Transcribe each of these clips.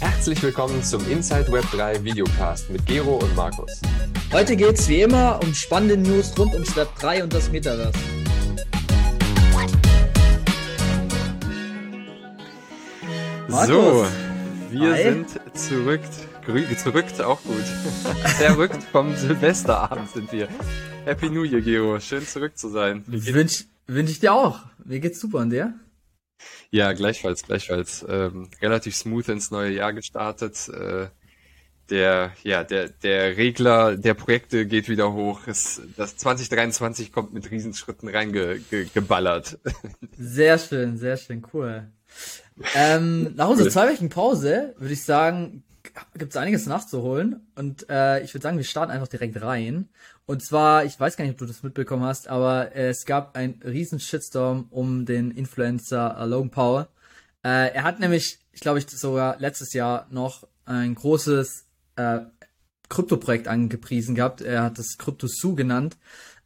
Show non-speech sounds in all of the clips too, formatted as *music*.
Herzlich willkommen zum Inside Web 3 Videocast mit Gero und Markus. Heute geht es wie immer um spannende News rund ums Web 3 und das Metaverse. Markus. So, wir Hi. sind zurück, zurück auch gut. *laughs* Zerrückt vom Silvesterabend sind wir. Happy New Year, Gero. Schön zurück zu sein. Wünsche wünsch ich dir auch. Mir geht's super an dir? Ja, gleichfalls, gleichfalls. Ähm, relativ smooth ins neue Jahr gestartet. Äh, der, ja, der, der Regler der Projekte geht wieder hoch. Es, das 2023 kommt mit Riesenschritten reingeballert. Ge, *laughs* sehr schön, sehr schön, cool. Ähm, nach unserer zwei Wochen Pause würde ich sagen, gibt es einiges nachzuholen. Und äh, ich würde sagen, wir starten einfach direkt rein. Und zwar, ich weiß gar nicht, ob du das mitbekommen hast, aber es gab einen riesen Shitstorm um den Influencer äh, Logan Paul. Äh, er hat nämlich, ich glaube, ich sogar letztes Jahr noch ein großes äh, Krypto-Projekt angepriesen gehabt. Er hat das Crypto Zoo genannt.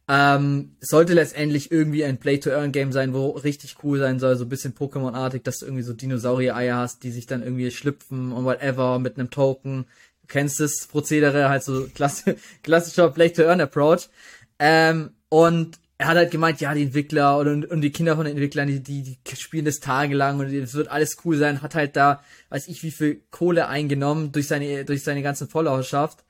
Ähm, sollte letztendlich irgendwie ein Play-to-Earn-Game sein, wo richtig cool sein soll, so ein bisschen Pokémon-artig, dass du irgendwie so Dinosaurier-Eier hast, die sich dann irgendwie schlüpfen und whatever mit einem Token. Kennst das Prozedere, halt so klass *laughs* klassischer Play-to-Earn-Approach. Ähm, und er hat halt gemeint, ja, die Entwickler und, und die Kinder von den Entwicklern, die, die, die spielen das tagelang und es wird alles cool sein, hat halt da, weiß ich, wie viel Kohle eingenommen durch seine, durch seine ganzen Followerschaft.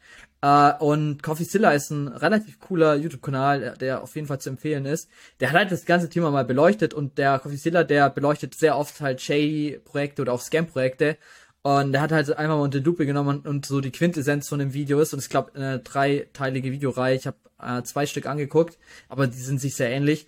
Uh, und CoffeeZilla ist ein relativ cooler YouTube-Kanal, der auf jeden Fall zu empfehlen ist. Der hat halt das ganze Thema mal beleuchtet und der CoffeeZilla, der beleuchtet sehr oft halt Shady-Projekte oder auch Scam-Projekte. Und der hat halt einfach mal unter Lupe genommen und so die Quintessenz von dem Video ist. Und ich glaube, eine dreiteilige Videoreihe. Ich habe äh, zwei Stück angeguckt, aber die sind sich sehr ähnlich.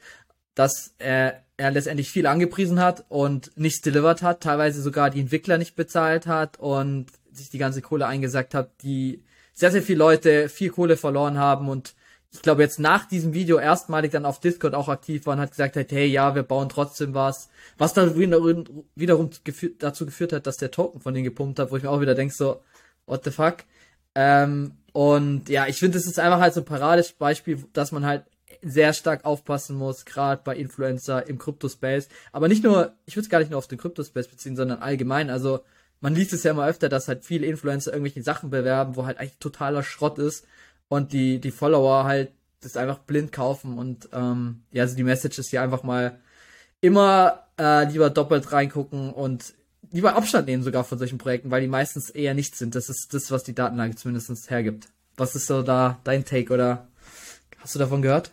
Dass er, er letztendlich viel angepriesen hat und nichts delivered hat, teilweise sogar die Entwickler nicht bezahlt hat und sich die ganze Kohle eingesackt hat, die sehr, sehr viele Leute viel Kohle verloren haben und ich glaube jetzt nach diesem Video erstmalig dann auf Discord auch aktiv war und hat gesagt hat, hey, ja, wir bauen trotzdem was. Was dann wiederum geführt, dazu geführt hat, dass der Token von denen gepumpt hat, wo ich mir auch wieder denke so, what the fuck? Ähm, und ja, ich finde, das ist einfach halt so ein Paradebeispiel, dass man halt sehr stark aufpassen muss, gerade bei Influencer im Kryptospace. Aber nicht nur, ich würde es gar nicht nur auf den Kryptospace beziehen, sondern allgemein. Also man liest es ja immer öfter, dass halt viele Influencer irgendwelche Sachen bewerben, wo halt eigentlich totaler Schrott ist und die, die Follower halt das einfach blind kaufen und ähm, ja, also die Message ist hier einfach mal immer äh, lieber doppelt reingucken und lieber Abstand nehmen sogar von solchen Projekten, weil die meistens eher nicht sind. Das ist das, was die Datenlage zumindest hergibt. Was ist so da dein Take oder hast du davon gehört?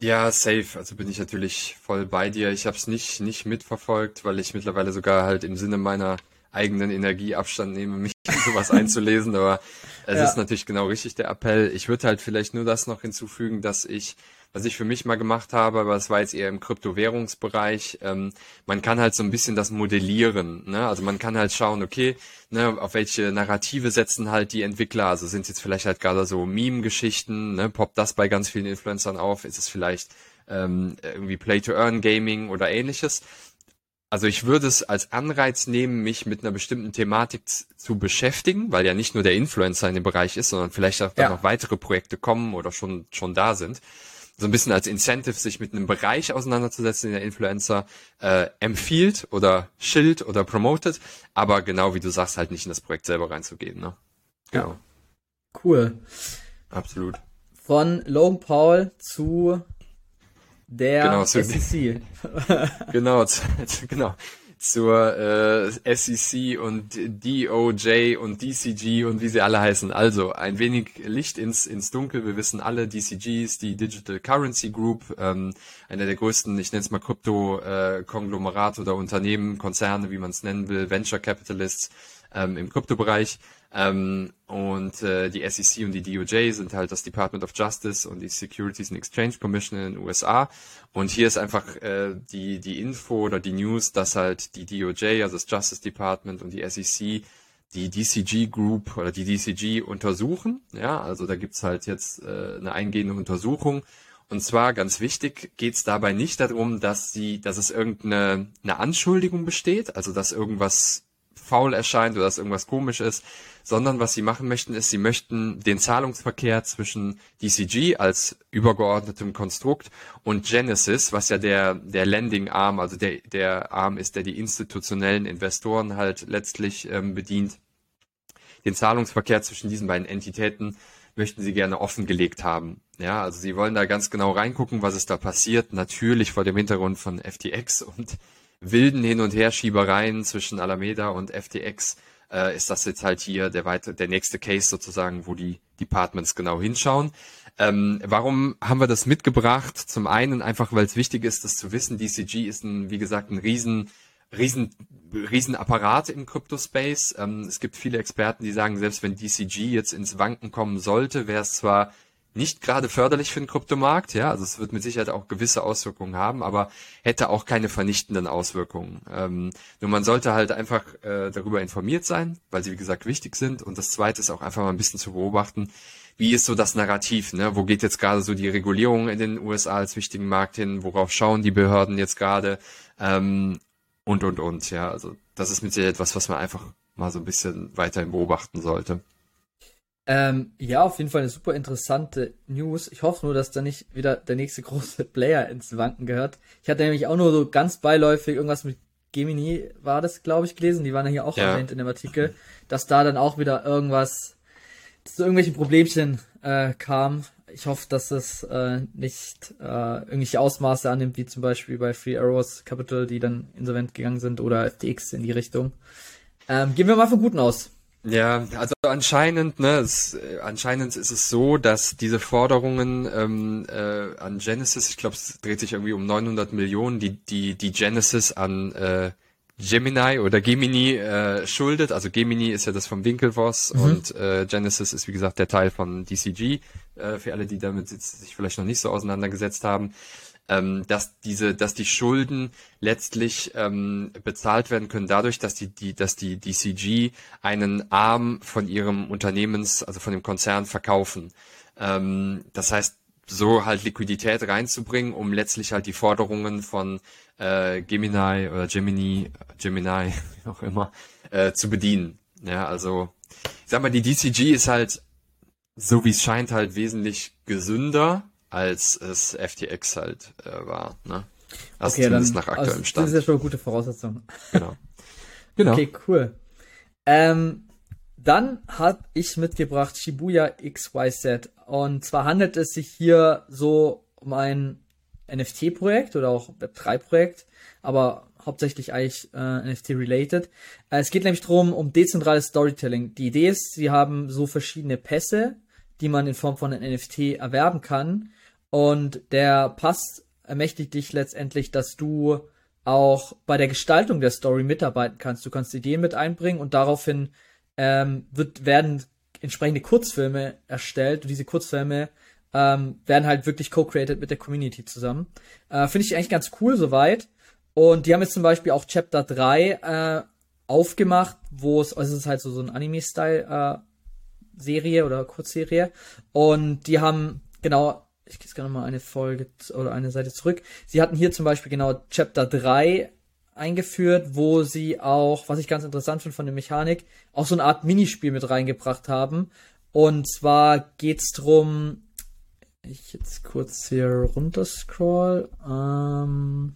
Ja, safe. Also bin ich natürlich voll bei dir. Ich habe es nicht nicht mitverfolgt, weil ich mittlerweile sogar halt im Sinne meiner eigenen Energie Abstand nehme, mich sowas einzulesen, aber es ja. ist natürlich genau richtig der Appell. Ich würde halt vielleicht nur das noch hinzufügen, dass ich, was ich für mich mal gemacht habe, aber es war jetzt eher im Kryptowährungsbereich, ähm, man kann halt so ein bisschen das modellieren, ne? Also man kann halt schauen, okay, ne, auf welche Narrative setzen halt die Entwickler, also sind es jetzt vielleicht halt gerade so Meme-Geschichten, ne, poppt das bei ganz vielen Influencern auf, ist es vielleicht ähm, irgendwie Play-to-Earn-Gaming oder ähnliches. Also ich würde es als Anreiz nehmen, mich mit einer bestimmten Thematik zu beschäftigen, weil ja nicht nur der Influencer in dem Bereich ist, sondern vielleicht auch ja. noch weitere Projekte kommen oder schon, schon da sind. So ein bisschen als Incentive, sich mit einem Bereich auseinanderzusetzen, den der Influencer äh, empfiehlt oder schild oder promotet, aber genau wie du sagst, halt nicht in das Projekt selber reinzugehen. Ne? Genau. Ja. Cool. Absolut. Von Logan Paul zu der genau, zu, SEC. *laughs* genau, zu, genau. Zur äh, SEC und DOJ und DCG und wie sie alle heißen. Also ein wenig Licht ins, ins Dunkel. Wir wissen alle, DCG ist die Digital Currency Group, ähm, einer der größten, ich nenne es mal Krypto-Konglomerate äh, oder Unternehmen, Konzerne, wie man es nennen will, Venture Capitalists ähm, im Kryptobereich. Ähm, und äh, die SEC und die DOJ sind halt das Department of Justice und die Securities and Exchange Commission in den USA. Und hier ist einfach äh, die, die Info oder die News, dass halt die DOJ, also das Justice Department und die SEC die DCG Group oder die DCG untersuchen. Ja, also da gibt's halt jetzt äh, eine eingehende Untersuchung. Und zwar ganz wichtig, geht's dabei nicht darum, dass sie, dass es irgendeine eine Anschuldigung besteht, also dass irgendwas faul erscheint oder dass irgendwas komisch ist, sondern was sie machen möchten, ist, sie möchten den Zahlungsverkehr zwischen DCG als übergeordnetem Konstrukt und Genesis, was ja der, der Lending Arm, also der, der Arm ist, der die institutionellen Investoren halt letztlich ähm, bedient, den Zahlungsverkehr zwischen diesen beiden Entitäten möchten sie gerne offengelegt haben. Ja, also sie wollen da ganz genau reingucken, was ist da passiert. Natürlich vor dem Hintergrund von FTX und wilden Hin- und Herschiebereien zwischen Alameda und FTX äh, ist das jetzt halt hier der weite, der nächste Case sozusagen, wo die Departments genau hinschauen. Ähm, warum haben wir das mitgebracht? Zum einen einfach, weil es wichtig ist, das zu wissen. DCG ist ein, wie gesagt, ein riesen riesen, riesen Apparat im Crypto-Space. Ähm, es gibt viele Experten, die sagen, selbst wenn DCG jetzt ins Wanken kommen sollte, wäre es zwar nicht gerade förderlich für den Kryptomarkt, ja, also es wird mit Sicherheit auch gewisse Auswirkungen haben, aber hätte auch keine vernichtenden Auswirkungen. Ähm, nur man sollte halt einfach äh, darüber informiert sein, weil sie wie gesagt wichtig sind. Und das Zweite ist auch einfach mal ein bisschen zu beobachten, wie ist so das Narrativ, ne? Wo geht jetzt gerade so die Regulierung in den USA als wichtigen Markt hin? Worauf schauen die Behörden jetzt gerade? Ähm, und, und, und, ja. Also das ist mit Sicherheit etwas, was man einfach mal so ein bisschen weiterhin beobachten sollte. Ähm, ja, auf jeden Fall eine super interessante News. Ich hoffe nur, dass da nicht wieder der nächste *laughs* große Player ins Wanken gehört. Ich hatte nämlich auch nur so ganz beiläufig irgendwas mit Gemini war das, glaube ich, gelesen. Die waren ja hier auch ja. erwähnt in dem Artikel, dass da dann auch wieder irgendwas zu irgendwelchen Problemchen äh, kam ich hoffe, dass es äh, nicht äh, irgendwelche Ausmaße annimmt, wie zum Beispiel bei Free Arrows Capital, die dann insolvent gegangen sind, oder FTX in die Richtung. Ähm, gehen wir mal von Guten aus. Ja, also anscheinend, ne, es, äh, anscheinend ist es so, dass diese Forderungen ähm, äh, an Genesis, ich glaube, es dreht sich irgendwie um 900 Millionen, die die die Genesis an äh, Gemini oder Gemini äh, schuldet. Also Gemini ist ja das vom Winklevoss mhm. und äh, Genesis ist wie gesagt der Teil von DCG, äh, für alle, die damit sich vielleicht noch nicht so auseinandergesetzt haben. Ähm, dass diese, dass die Schulden letztlich ähm, bezahlt werden können dadurch, dass die, die, dass die DCG einen Arm von ihrem Unternehmens, also von dem Konzern verkaufen. Ähm, das heißt, so halt Liquidität reinzubringen, um letztlich halt die Forderungen von äh, Gemini oder Gemini, Gemini, *laughs* wie auch immer, äh, zu bedienen. Ja, also ich sag mal, die DCG ist halt, so wie es scheint, halt wesentlich gesünder, als es FTX halt äh, war. Ne? Also okay, zumindest dann, nach aktuellem also, Stand. Das ist ja schon eine gute Voraussetzung. Genau. *laughs* genau. Okay, cool. Ähm, dann habe ich mitgebracht Shibuya XYZ. Und zwar handelt es sich hier so um ein NFT-Projekt oder auch Web3-Projekt, aber hauptsächlich eigentlich äh, NFT-related. Äh, es geht nämlich darum, um dezentrales Storytelling. Die Idee ist, sie haben so verschiedene Pässe, die man in Form von einem NFT erwerben kann. Und der Pass ermächtigt dich letztendlich, dass du auch bei der Gestaltung der Story mitarbeiten kannst. Du kannst Ideen mit einbringen und daraufhin ähm, wird, werden entsprechende Kurzfilme erstellt und diese Kurzfilme ähm, werden halt wirklich co-created mit der Community zusammen. Äh, Finde ich eigentlich ganz cool soweit. Und die haben jetzt zum Beispiel auch Chapter 3 äh, aufgemacht, wo es, also es ist halt so, so ein Anime-Style äh, Serie oder Kurzserie. Und die haben, genau, ich gehe jetzt gerne mal eine Folge oder eine Seite zurück. Sie hatten hier zum Beispiel genau Chapter 3 eingeführt, wo sie auch, was ich ganz interessant finde von der Mechanik, auch so eine Art Minispiel mit reingebracht haben. Und zwar geht's drum, ich jetzt kurz hier runterscroll. Ähm,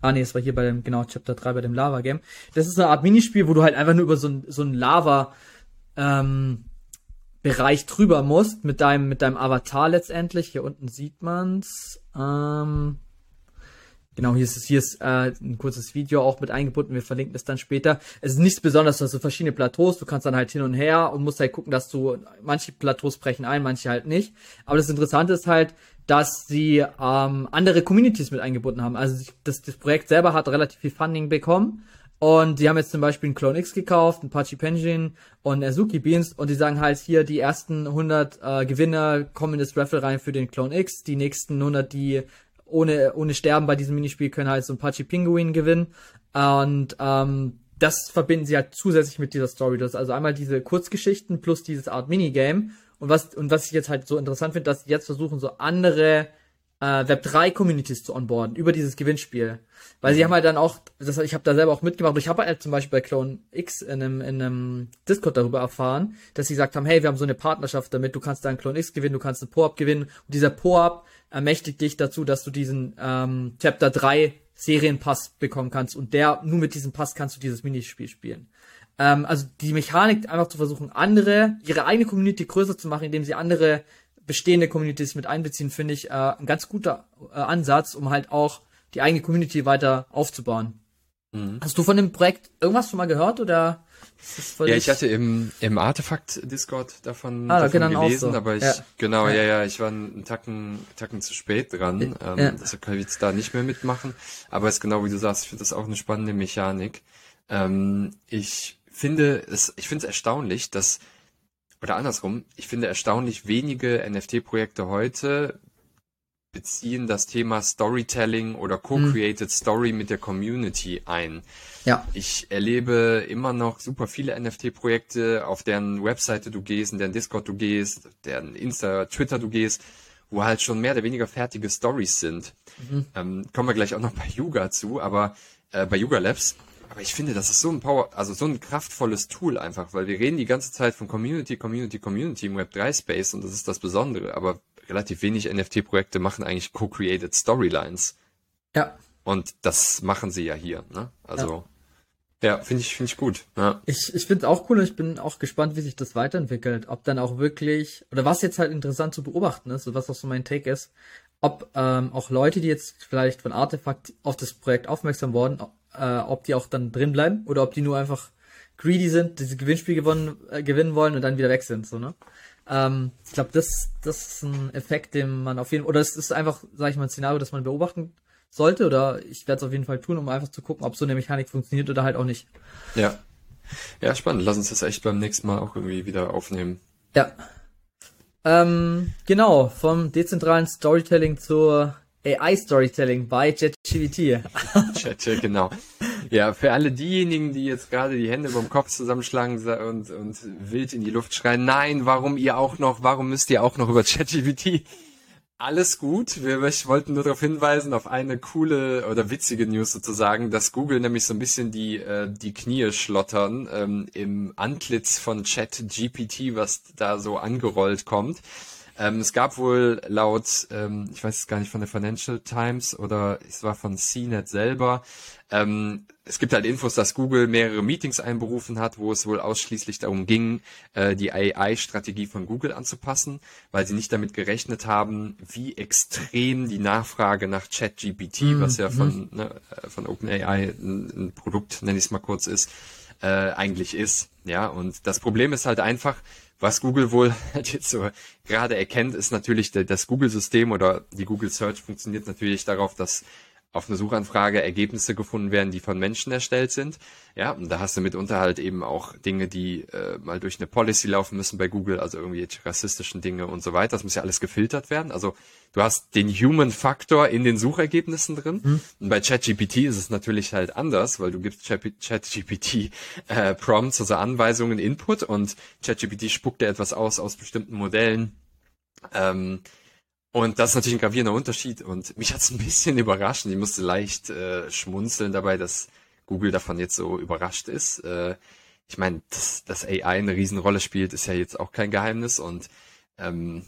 ah nee, es war hier bei dem, genau, Chapter 3 bei dem Lava Game. Das ist eine Art Minispiel, wo du halt einfach nur über so ein, so ein Lava, ähm, Bereich drüber musst, mit deinem, mit deinem Avatar letztendlich. Hier unten sieht man's. Ähm, Genau, hier ist, hier ist äh, ein kurzes Video auch mit eingebunden, wir verlinken es dann später. Es ist nichts Besonderes, du hast so verschiedene Plateaus, du kannst dann halt hin und her und musst halt gucken, dass du, manche Plateaus brechen ein, manche halt nicht. Aber das Interessante ist halt, dass sie ähm, andere Communities mit eingebunden haben. Also das, das Projekt selber hat relativ viel Funding bekommen und die haben jetzt zum Beispiel einen Clone X gekauft, einen Pachi Penjin und Azuki Beans und die sagen halt hier, die ersten 100 äh, Gewinner kommen in das Raffle rein für den Clone X, die nächsten 100, die ohne, ohne Sterben bei diesem Minispiel können halt so ein Pachi Pinguin gewinnen. Und ähm, das verbinden sie halt zusätzlich mit dieser Story. Das ist also einmal diese Kurzgeschichten plus dieses Art Minigame. Und was, und was ich jetzt halt so interessant finde, dass sie jetzt versuchen, so andere äh, Web3-Communities zu onboarden über dieses Gewinnspiel. Weil mhm. sie haben halt dann auch, das, ich habe da selber auch mitgemacht, ich habe halt zum Beispiel bei Clone X in einem, in einem Discord darüber erfahren, dass sie gesagt haben, hey, wir haben so eine Partnerschaft damit, du kannst da einen Clone X gewinnen, du kannst einen Po-Up gewinnen und dieser Po-Up ermächtigt dich dazu, dass du diesen ähm, Chapter 3 Serienpass bekommen kannst und der, nur mit diesem Pass kannst du dieses Minispiel spielen. Ähm, also die Mechanik einfach zu versuchen, andere, ihre eigene Community größer zu machen, indem sie andere bestehende Communities mit einbeziehen, finde ich äh, ein ganz guter äh, Ansatz, um halt auch die eigene Community weiter aufzubauen. Mhm. Hast du von dem Projekt irgendwas schon mal gehört oder? Ja, ich hatte im, im Artefakt-Discord davon, ah, davon gelesen, so. aber ich, ja. genau, ja. ja, ja, ich war einen Tacken, Tacken zu spät dran, ähm, ja. deshalb kann ich jetzt da nicht mehr mitmachen, aber es ist genau wie du sagst, ich finde das auch eine spannende Mechanik. Ähm, ich finde es, ich finde es erstaunlich, dass, oder andersrum, ich finde erstaunlich wenige NFT-Projekte heute beziehen das Thema Storytelling oder Co-Created mhm. Story mit der Community ein. Ja. Ich erlebe immer noch super viele NFT-Projekte, auf deren Webseite du gehst, in deren Discord du gehst, deren Insta, Twitter du gehst, wo halt schon mehr oder weniger fertige Stories sind. Mhm. Ähm, kommen wir gleich auch noch bei Yuga zu, aber äh, bei Yuga Labs. Aber ich finde, das ist so ein Power, also so ein kraftvolles Tool einfach, weil wir reden die ganze Zeit von Community, Community, Community im Web 3 Space und das ist das Besondere. Aber relativ wenig NFT-Projekte machen eigentlich co-created Storylines. Ja. Und das machen sie ja hier, ne? Also. Ja, ja finde ich, finde ich gut. Ja. Ich, ich finde es auch cool und ich bin auch gespannt, wie sich das weiterentwickelt. Ob dann auch wirklich, oder was jetzt halt interessant zu beobachten ist, was auch so mein Take ist, ob ähm, auch Leute, die jetzt vielleicht von Artefakt auf das Projekt aufmerksam wurden, äh, ob die auch dann drin bleiben oder ob die nur einfach greedy sind, dieses Gewinnspiel gewonnen, äh, gewinnen wollen und dann wieder weg sind, so, ne? Ähm, ich glaube, das, das ist ein Effekt, den man auf jeden Fall, oder es ist einfach, sage ich mal, ein Szenario, das man beobachten sollte, oder ich werde es auf jeden Fall tun, um einfach zu gucken, ob so eine Mechanik funktioniert oder halt auch nicht. Ja. Ja, spannend. Lass uns das echt beim nächsten Mal auch irgendwie wieder aufnehmen. Ja. Ähm, genau, vom dezentralen Storytelling zur AI-Storytelling bei ChatGPT. *laughs* Chat, genau. Ja, für alle diejenigen, die jetzt gerade die Hände beim Kopf zusammenschlagen und, und wild in die Luft schreien, nein, warum ihr auch noch, warum müsst ihr auch noch über ChatGPT? Alles gut. Wir wollten nur darauf hinweisen, auf eine coole oder witzige News sozusagen, dass Google nämlich so ein bisschen die, äh, die Knie schlottern ähm, im Antlitz von ChatGPT, was da so angerollt kommt. Ähm, es gab wohl laut, ähm, ich weiß es gar nicht, von der Financial Times oder es war von CNET selber, ähm, es gibt halt Infos, dass Google mehrere Meetings einberufen hat, wo es wohl ausschließlich darum ging, äh, die AI-Strategie von Google anzupassen, weil sie nicht damit gerechnet haben, wie extrem die Nachfrage nach ChatGPT, mhm. was ja von, mhm. ne, äh, von OpenAI ein, ein Produkt, nenne ich es mal kurz, ist, äh, eigentlich ist. Ja, und das Problem ist halt einfach, was Google wohl *laughs* halt jetzt so gerade erkennt, ist natürlich das Google-System oder die Google Search funktioniert natürlich darauf, dass auf eine Suchanfrage Ergebnisse gefunden werden, die von Menschen erstellt sind. Ja, und da hast du mitunter halt eben auch Dinge, die äh, mal durch eine Policy laufen müssen bei Google, also irgendwie rassistischen Dinge und so weiter. Das muss ja alles gefiltert werden. Also du hast den Human Faktor in den Suchergebnissen drin. Mhm. Und bei ChatGPT ist es natürlich halt anders, weil du gibst ChatGPT äh, Prompts, also Anweisungen, Input und ChatGPT spuckt dir etwas aus aus bestimmten Modellen. Ähm, und das ist natürlich ein gravierender Unterschied und mich hat es ein bisschen *laughs* überrascht. Ich musste leicht äh, schmunzeln dabei, dass Google davon jetzt so überrascht ist. Äh, ich meine, dass, dass AI eine Riesenrolle spielt, ist ja jetzt auch kein Geheimnis und ähm,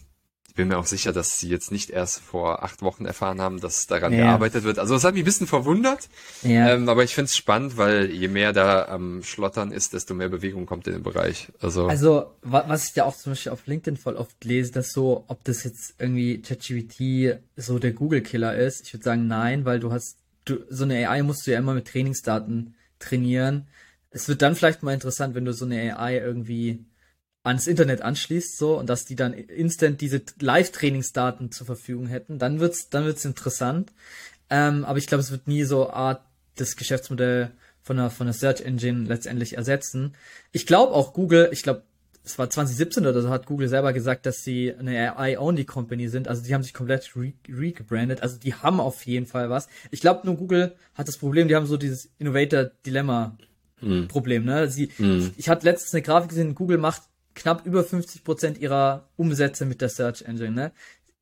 bin mir auch sicher, dass sie jetzt nicht erst vor acht Wochen erfahren haben, dass daran ja. gearbeitet wird. Also das hat mich ein bisschen verwundert. Ja. Ähm, aber ich finde es spannend, weil je mehr da am Schlottern ist, desto mehr Bewegung kommt in den Bereich. Also, also was ich ja auch zum Beispiel auf LinkedIn voll oft lese, dass so, ob das jetzt irgendwie ChatGPT so der Google-Killer ist. Ich würde sagen, nein, weil du hast, du, so eine AI musst du ja immer mit Trainingsdaten trainieren. Es wird dann vielleicht mal interessant, wenn du so eine AI irgendwie ans Internet anschließt, so, und dass die dann instant diese Live-Trainingsdaten zur Verfügung hätten, dann wird's, dann wird's interessant. Ähm, aber ich glaube, es wird nie so Art das Geschäftsmodell von der, von der Search Engine letztendlich ersetzen. Ich glaube auch Google, ich glaube, es war 2017 oder so, hat Google selber gesagt, dass sie eine AI-Only-Company sind. Also die haben sich komplett re-gebrandet. also die haben auf jeden Fall was. Ich glaube nur Google hat das Problem, die haben so dieses Innovator-Dilemma-Problem. Mm. Ne? Sie, mm. Ich hatte letztens eine Grafik gesehen, Google macht knapp über 50 Prozent ihrer Umsätze mit der Search Engine. Ne?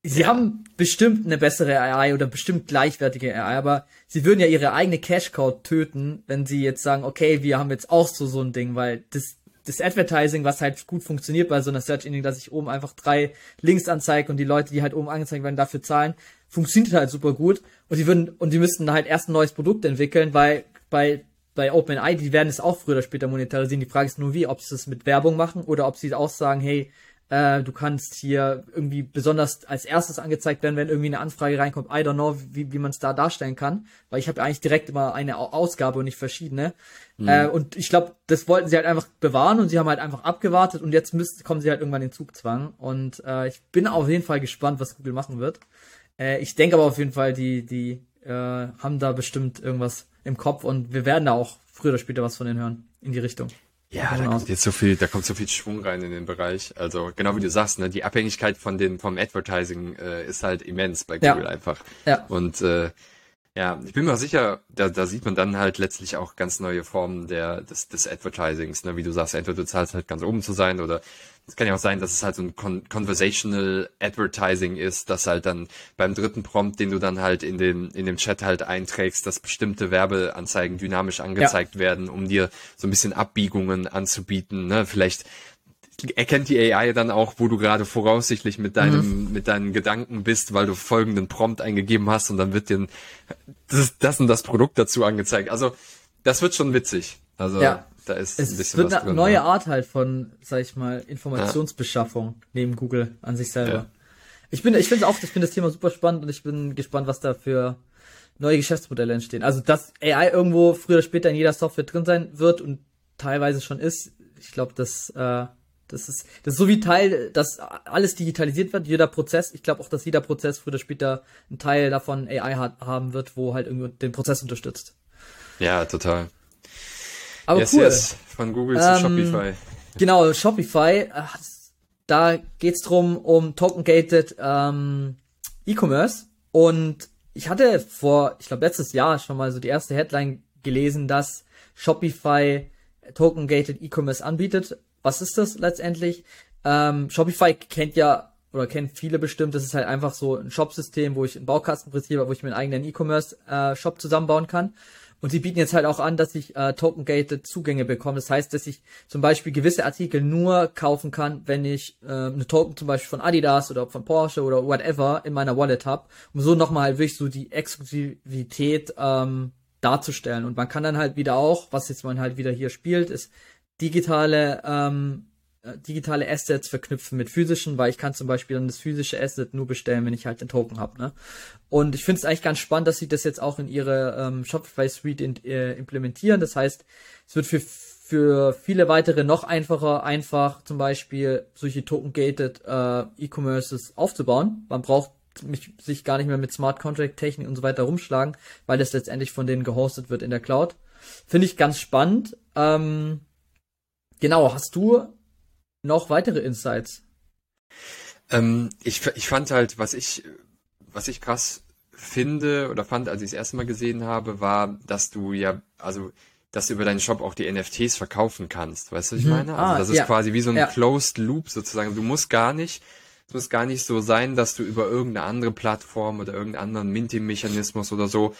sie ja. haben bestimmt eine bessere AI oder bestimmt gleichwertige AI, aber sie würden ja ihre eigene Cash-Cow töten, wenn sie jetzt sagen, okay, wir haben jetzt auch so so ein Ding, weil das das Advertising, was halt gut funktioniert bei so einer Search Engine, dass ich oben einfach drei Links anzeige und die Leute, die halt oben angezeigt werden, dafür zahlen, funktioniert halt super gut. Und die würden, und die müssten halt erst ein neues Produkt entwickeln, weil bei, bei OpenAI, die werden es auch früher oder später monetarisieren. Die Frage ist nur wie, ob sie es mit Werbung machen oder ob sie auch sagen, hey, äh, du kannst hier irgendwie besonders als erstes angezeigt werden, wenn irgendwie eine Anfrage reinkommt. I don't know, wie, wie man es da darstellen kann, weil ich habe eigentlich direkt immer eine Ausgabe und nicht verschiedene. Mhm. Äh, und ich glaube, das wollten sie halt einfach bewahren und sie haben halt einfach abgewartet und jetzt müssen, kommen sie halt irgendwann in Zugzwang. Und äh, ich bin auf jeden Fall gespannt, was Google machen wird. Äh, ich denke aber auf jeden Fall, die, die äh, haben da bestimmt irgendwas im Kopf und wir werden da auch früher oder später was von denen hören in die Richtung. Ja, da kommt jetzt so viel, da kommt so viel Schwung rein in den Bereich. Also genau wie du sagst, ne, die Abhängigkeit von den vom Advertising äh, ist halt immens bei Google ja. einfach. Ja. Und äh, ja, ich bin mir sicher, da, da sieht man dann halt letztlich auch ganz neue Formen der, des, des Advertisings, ne? wie du sagst, entweder du zahlst halt ganz oben zu sein oder es kann ja auch sein, dass es halt so ein Con Conversational Advertising ist, dass halt dann beim dritten Prompt, den du dann halt in den, in dem Chat halt einträgst, dass bestimmte Werbeanzeigen dynamisch angezeigt ja. werden, um dir so ein bisschen Abbiegungen anzubieten, ne? Vielleicht erkennt die AI dann auch, wo du gerade voraussichtlich mit deinem, mhm. mit deinen Gedanken bist, weil du folgenden Prompt eingegeben hast und dann wird dir das, das und das Produkt dazu angezeigt. Also, das wird schon witzig. Also, ja. da ist es ein bisschen wird was eine drin, neue ja. Art halt von, sag ich mal, Informationsbeschaffung ja. neben Google an sich selber. Ich bin, ich finde auch, ich finde das Thema super spannend und ich bin gespannt, was da für neue Geschäftsmodelle entstehen. Also, dass AI irgendwo früher oder später in jeder Software drin sein wird und teilweise schon ist, ich glaube, das, äh, das ist, das ist so wie Teil, dass alles digitalisiert wird, jeder Prozess. Ich glaube auch, dass jeder Prozess früher oder später einen Teil davon AI hat, haben wird, wo halt irgendwie den Prozess unterstützt. Ja, total. Aber yes, cool. Yes. Von Google ähm, zu Shopify. Genau, Shopify. Äh, da geht's drum um Token-Gated ähm, E-Commerce. Und ich hatte vor, ich glaube letztes Jahr schon mal so die erste Headline gelesen, dass Shopify Token-Gated E-Commerce anbietet. Was ist das letztendlich? Ähm, Shopify kennt ja oder kennt viele bestimmt, das ist halt einfach so ein Shop-System, wo ich einen Baukastenprinzip habe, wo ich meinen eigenen E-Commerce-Shop äh, zusammenbauen kann. Und sie bieten jetzt halt auch an, dass ich äh, token-gated Zugänge bekomme. Das heißt, dass ich zum Beispiel gewisse Artikel nur kaufen kann, wenn ich äh, eine Token zum Beispiel von Adidas oder von Porsche oder whatever in meiner Wallet habe, um so nochmal halt wirklich so die Exklusivität ähm, darzustellen. Und man kann dann halt wieder auch, was jetzt man halt wieder hier spielt, ist digitale ähm, äh, digitale Assets verknüpfen mit physischen, weil ich kann zum Beispiel dann das physische Asset nur bestellen, wenn ich halt den Token habe. Ne? Und ich finde es eigentlich ganz spannend, dass sie das jetzt auch in ihre ähm, Shopify Suite in, äh, implementieren. Das heißt, es wird für für viele weitere noch einfacher, einfach zum Beispiel solche Token-Gated äh, E-Commerces aufzubauen. Man braucht mich, sich gar nicht mehr mit Smart Contract Technik und so weiter rumschlagen, weil das letztendlich von denen gehostet wird in der Cloud. Finde ich ganz spannend. Ähm, Genau, hast du noch weitere Insights? Ähm, ich, ich fand halt, was ich, was ich krass finde oder fand, als ich das erste Mal gesehen habe, war, dass du ja, also, dass du über deinen Shop auch die NFTs verkaufen kannst. Weißt du, was ich mhm. meine? Also, ah, das ist ja. quasi wie so ein ja. Closed Loop sozusagen. Du musst gar nicht, es muss gar nicht so sein, dass du über irgendeine andere Plattform oder irgendeinen anderen Minting-Mechanismus oder so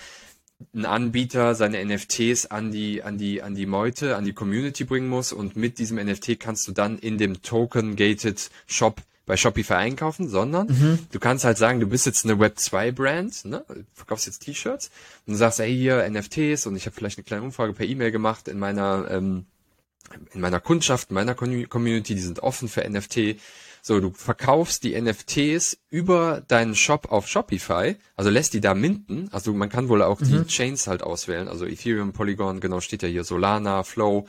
ein Anbieter seine NFTs an die, an die, an die Meute, an die Community bringen muss und mit diesem NFT kannst du dann in dem Token-Gated Shop bei Shopify einkaufen, sondern mhm. du kannst halt sagen, du bist jetzt eine Web2-Brand, ne? Du verkaufst jetzt T-Shirts und du sagst, hey, hier NFTs und ich habe vielleicht eine kleine Umfrage per E-Mail gemacht in meiner ähm, in meiner Kundschaft, in meiner Community, die sind offen für NFT so, du verkaufst die NFTs über deinen Shop auf Shopify, also lässt die da minden. Also man kann wohl auch mhm. die Chains halt auswählen. Also Ethereum, Polygon, genau steht ja hier Solana, Flow.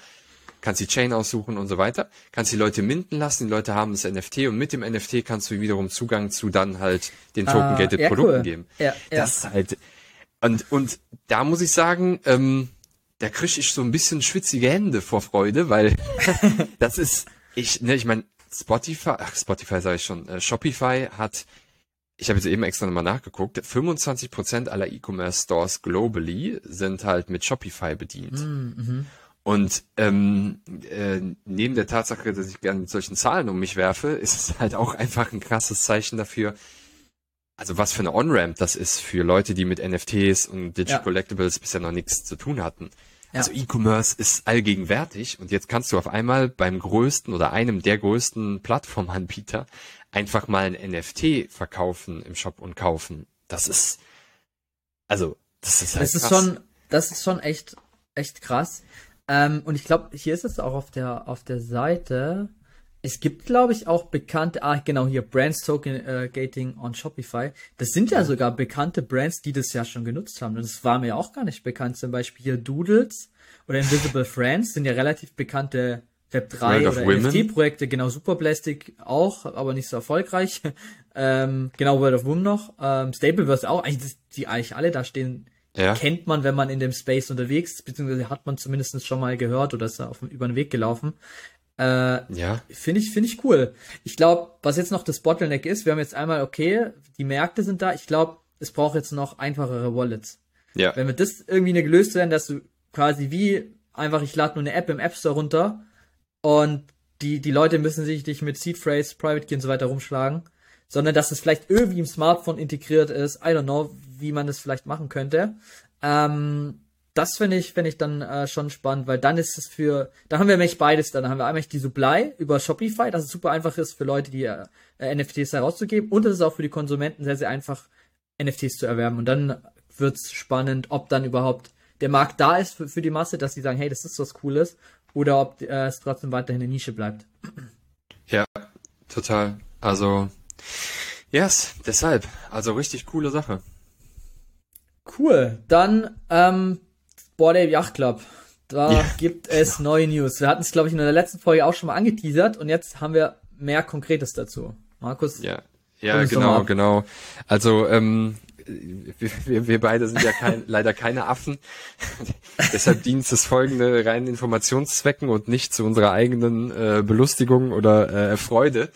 Kannst die Chain aussuchen und so weiter. Kannst die Leute minden lassen. Die Leute haben das NFT und mit dem NFT kannst du wiederum Zugang zu dann halt den Token-Gated uh, ja, Produkten cool. geben. Ja, ja. Das ist halt, und, und da muss ich sagen, ähm, da krieg ich so ein bisschen schwitzige Hände vor Freude, weil *laughs* das ist, ich, ne, ich meine, Spotify, ach, Spotify sage ich schon, äh, Shopify hat, ich habe jetzt eben extra nochmal nachgeguckt, 25% aller E-Commerce Stores globally sind halt mit Shopify bedient. Mm, mhm. Und ähm, äh, neben der Tatsache, dass ich gerne mit solchen Zahlen um mich werfe, ist es halt auch einfach ein krasses Zeichen dafür, also was für eine On-Ramp das ist für Leute, die mit NFTs und Digital Ja. Collectibles bisher noch nichts zu tun hatten. Ja. Also E-Commerce ist allgegenwärtig und jetzt kannst du auf einmal beim größten oder einem der größten Plattformanbieter einfach mal ein NFT verkaufen im Shop und kaufen. Das ist, also, das ist halt Das ist krass. schon, das ist schon echt, echt krass. Ähm, und ich glaube, hier ist es auch auf der, auf der Seite. Es gibt, glaube ich, auch bekannte, ah, genau, hier, Brands Token äh, Gating on Shopify. Das sind ja, sogar bekannte Brands, die das ja schon genutzt haben. Und das war mir auch gar nicht bekannt. Zum Beispiel hier Doodles oder Invisible Friends sind ja relativ bekannte Web3 World of oder. NFT-Projekte. Genau, Superplastic auch, aber nicht so erfolgreich. *laughs* ähm, genau, World of Women noch. Ähm, Stapleverse auch. Eigentlich, die eigentlich alle da stehen, Ja. kennt man, wenn man in dem Space unterwegs ist, beziehungsweise hat man zumindest schon mal gehört oder ist auf, über den Weg gelaufen. Äh, Ja, Finde ich, finde ich cool. Ich glaube, was jetzt noch das Bottleneck ist, wir haben jetzt einmal, okay, die Märkte sind da. Ich glaube, es braucht jetzt noch einfachere Wallets. ja, Wenn wir das irgendwie eine gelöst werden, dass du quasi wie einfach, ich lade nur eine App im App Store runter und die, die Leute müssen sich nicht mit Seed Phrase, Private Key und so weiter rumschlagen, sondern dass es vielleicht irgendwie im Smartphone integriert ist. I don't know, wie man das vielleicht machen könnte. Ähm, das finde ich, finde ich dann äh, schon spannend, weil dann ist es für, da haben wir nämlich beides, dann haben wir einmal die Supply über Shopify, dass es super einfach ist für Leute, die äh, NFTs herauszugeben und es ist auch für die Konsumenten sehr, sehr einfach, NFTs zu erwerben. Und dann wird's spannend, ob dann überhaupt der Markt da ist für, für die Masse, dass sie sagen, hey, das ist was Cooles, oder ob äh, es trotzdem weiterhin eine Nische bleibt. ja, total. Also, yes, deshalb. Also richtig coole Sache. Cool. Dann ähm, Board Ape Yacht Club. Da Ja. gibt es neue News. Wir hatten es, glaube ich, in der letzten Folge auch schon mal angeteasert und jetzt haben wir mehr Konkretes dazu. Markus, Ja, ja, genau, genau. Also ähm, wir, wir, beide sind ja kein, *laughs* leider keine Affen. *laughs* Deshalb dient es folgende reinen Informationszwecken und nicht zu unserer eigenen äh, Belustigung oder äh, Freude.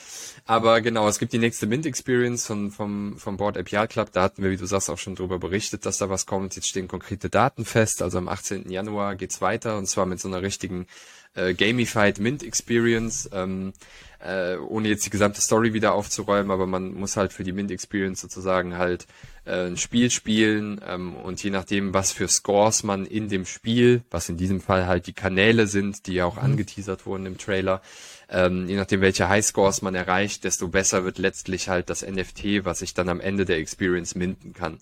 Aber genau, es gibt die nächste Mint Experience von, vom, vom Board Apial Club. Da hatten wir, wie du sagst, auch schon drüber berichtet, dass da was kommt. Jetzt stehen konkrete Daten fest. Also am 18. Januar geht's weiter und zwar mit so einer richtigen äh, Gamified Mint Experience. Ähm, äh, ohne jetzt die gesamte Story wieder aufzuräumen, aber man muss halt für die Mint Experience sozusagen halt äh, ein Spiel spielen ähm, und je nachdem, was für Scores man in dem Spiel, was in diesem Fall halt die Kanäle sind, die ja auch angeteasert wurden im Trailer, ähm, je nachdem, welche Highscores man erreicht, desto besser wird letztlich halt das NFT, was ich dann am Ende der Experience minten kann.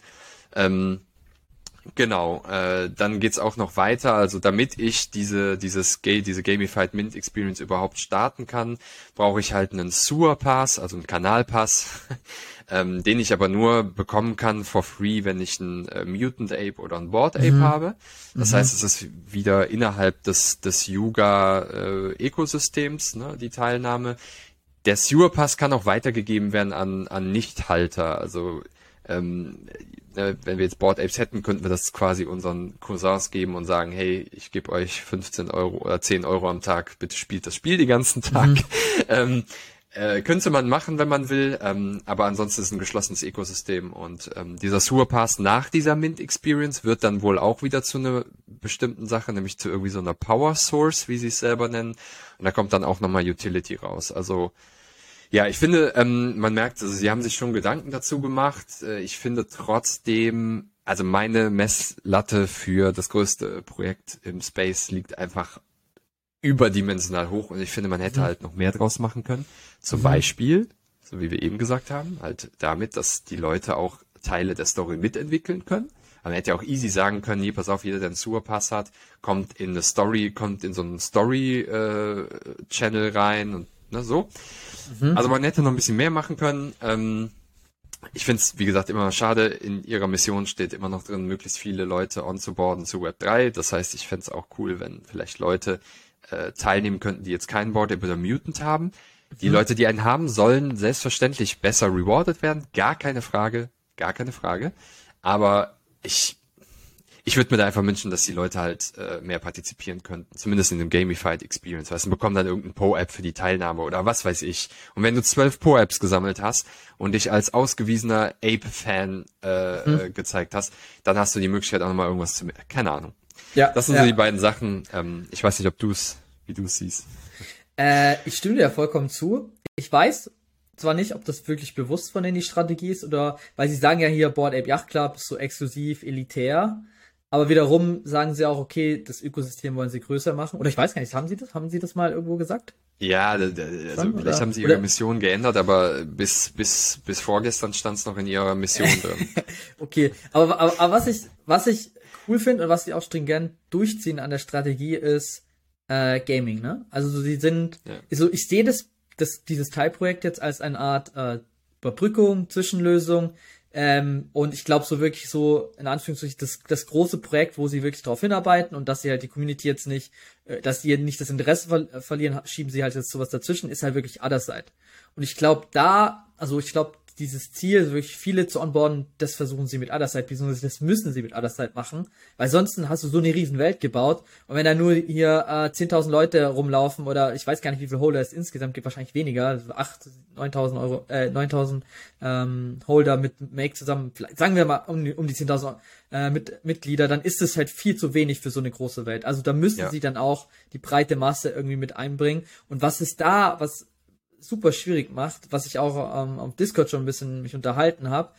Ähm, Genau, äh, dann geht's auch noch weiter. Also damit ich diese dieses Ga diese Gamified Mint Experience überhaupt starten kann, brauche ich halt einen Sewer Pass, also einen Kanalpass, *laughs* ähm, den ich aber nur bekommen kann for free, wenn ich einen äh, Mutant Ape oder einen Board Ape habe. Das heißt, es ist wieder innerhalb des des Yuga äh, ne, die Teilnahme. Der Sewer Pass kann auch weitergegeben werden an an Nichthalter, also ähm, äh, wenn wir jetzt Board Apes hätten, könnten wir das quasi unseren Cousins geben und sagen, hey, ich gebe euch 15 Euro oder 10 Euro am Tag, bitte spielt das Spiel den ganzen Tag. *laughs* Ähm, äh, könnte man machen, wenn man will, ähm, aber ansonsten ist ein geschlossenes Ökosystem und ähm, dieser Sewer Pass nach dieser Mint Experience wird dann wohl auch wieder zu einer bestimmten Sache, nämlich zu irgendwie so einer Power Source, wie sie es selber nennen. Und da kommt dann auch nochmal Utility raus. Also ja, ich finde, ähm, man merkt, also sie haben sich schon Gedanken dazu gemacht. Äh, ich finde trotzdem, also meine Messlatte für das größte Projekt im Space liegt einfach überdimensional hoch und ich finde, man hätte halt noch mehr draus machen können. Zum Beispiel, so wie wir eben gesagt haben, halt damit, dass die Leute auch Teile der Story mitentwickeln können. Aber man hätte ja auch easy sagen können, hier, pass auf, jeder, der einen Sewer-Pass hat, kommt in eine Story, kommt in so einen Story-Channel rein und ne, so. Also man hätte noch ein bisschen mehr machen können. Ähm, ich finde es, wie gesagt, immer schade. In ihrer Mission steht immer noch drin, möglichst viele Leute onzuboarden zu Web 3. Das heißt, ich fände es auch cool, wenn vielleicht Leute äh, teilnehmen könnten, die jetzt keinen Board oder Mutant haben. Die Leute, die einen haben, sollen selbstverständlich besser rewarded werden. Gar keine Frage. Gar keine Frage. Aber ich ich würde mir da einfach wünschen, dass die Leute halt äh, mehr partizipieren könnten, zumindest in dem Gamified Experience. Weißt du, bekommen dann irgendein Po-App für die Teilnahme oder was weiß ich. Und wenn du zwölf Po-Apps gesammelt hast und dich als ausgewiesener Ape-Fan äh, äh, gezeigt hast, dann hast du die Möglichkeit auch nochmal irgendwas zu... Keine Ahnung. Ja, Das sind ja. so die beiden Sachen. Ähm, ich weiß nicht, ob du es, wie du es siehst. Äh, ich stimme dir vollkommen zu. Ich weiß, zwar nicht, ob das wirklich bewusst von denen die Strategie ist oder, weil sie sagen ja hier, Board Ape Yacht Club ist so exklusiv, elitär. Aber wiederum sagen sie auch, okay, das Ökosystem wollen sie größer machen. Oder ich weiß gar nicht, haben sie das? Haben sie das mal irgendwo gesagt? Ja, also Schon, vielleicht oder? haben sie ihre oder? Mission geändert, aber bis, bis, bis vorgestern stand es noch in ihrer Mission drin. *laughs* okay, aber, aber, aber was ich, was ich cool finde und was sie auch stringent durchziehen an der Strategie ist äh, Gaming, ne? Also so, sie sind, ja. so ich sehe das, das, dieses Teilprojekt jetzt als eine Art äh, Überbrückung, Zwischenlösung, ähm, und ich glaube so wirklich so, in Anführungszeichen, das, das große Projekt, wo sie wirklich darauf hinarbeiten und dass sie halt die Community jetzt nicht, äh, dass sie nicht das Interesse ver verlieren, schieben sie halt jetzt sowas dazwischen, ist halt wirklich Other Side. Und ich glaube da, also ich glaube, dieses Ziel, wirklich viele zu onboarden, das versuchen sie mit Otherside, beziehungsweise das müssen sie mit Otherside machen, weil sonst hast du so eine riesen Welt gebaut und wenn da nur hier äh, 10.000 Leute rumlaufen oder ich weiß gar nicht, wie viel Holder es insgesamt gibt, wahrscheinlich weniger, also 8, 9.000 Euro, äh, 9.000 ähm, Holder mit Make zusammen, vielleicht, sagen wir mal um, die, um die 10.000 äh, mit, Mitglieder, dann ist es halt viel zu wenig für so eine große Welt. Also da müssen ja. sie dann auch die breite Masse irgendwie mit einbringen und was ist da, was super schwierig macht, was ich auch ähm, auf Discord schon ein bisschen mich unterhalten habe,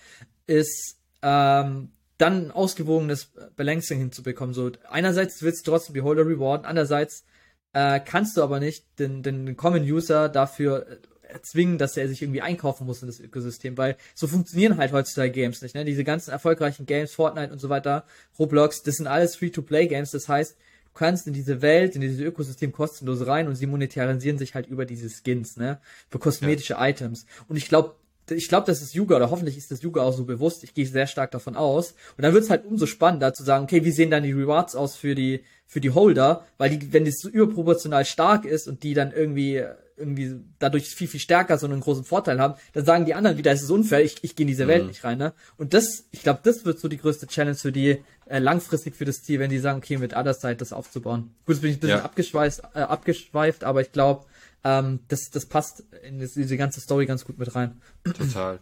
ist ähm, dann ein ausgewogenes Balancing hinzubekommen. So einerseits willst du trotzdem die Holder rewarden, andererseits äh, kannst du aber nicht den, den, Common User dafür erzwingen, dass er sich irgendwie einkaufen muss in das Ökosystem, weil so funktionieren halt heutzutage Games nicht. Ne? Diese ganzen erfolgreichen Games, Fortnite und so weiter, Roblox, das sind alles Free-to-Play-Games. Das heißt, kannst in diese Welt, in dieses Ökosystem kostenlos rein und sie monetarisieren sich halt über diese Skins, ne? Für kosmetische ja. Items. Und ich glaube, ich glaube, das ist Yuga oder hoffentlich ist das Yuga auch so bewusst. Ich gehe sehr stark davon aus. Und dann wird es halt umso spannender zu sagen, okay, wie sehen dann die Rewards aus für die für die Holder, weil die, wenn das so überproportional stark ist und die dann irgendwie irgendwie dadurch viel, viel stärker so einen großen Vorteil haben, dann sagen die anderen wieder, es ist unfair, ich, ich gehe in diese mhm. Welt nicht rein. Ne? Und das, ich glaube, das wird so die größte Challenge für die äh, langfristig für das Ziel, wenn die sagen, okay, mit Other Side das aufzubauen. Gut, jetzt bin ich ein bisschen ja. abgeschweißt, äh, abgeschweift, aber ich glaube, ähm, das, das passt in diese ganze Story ganz gut mit rein. Total.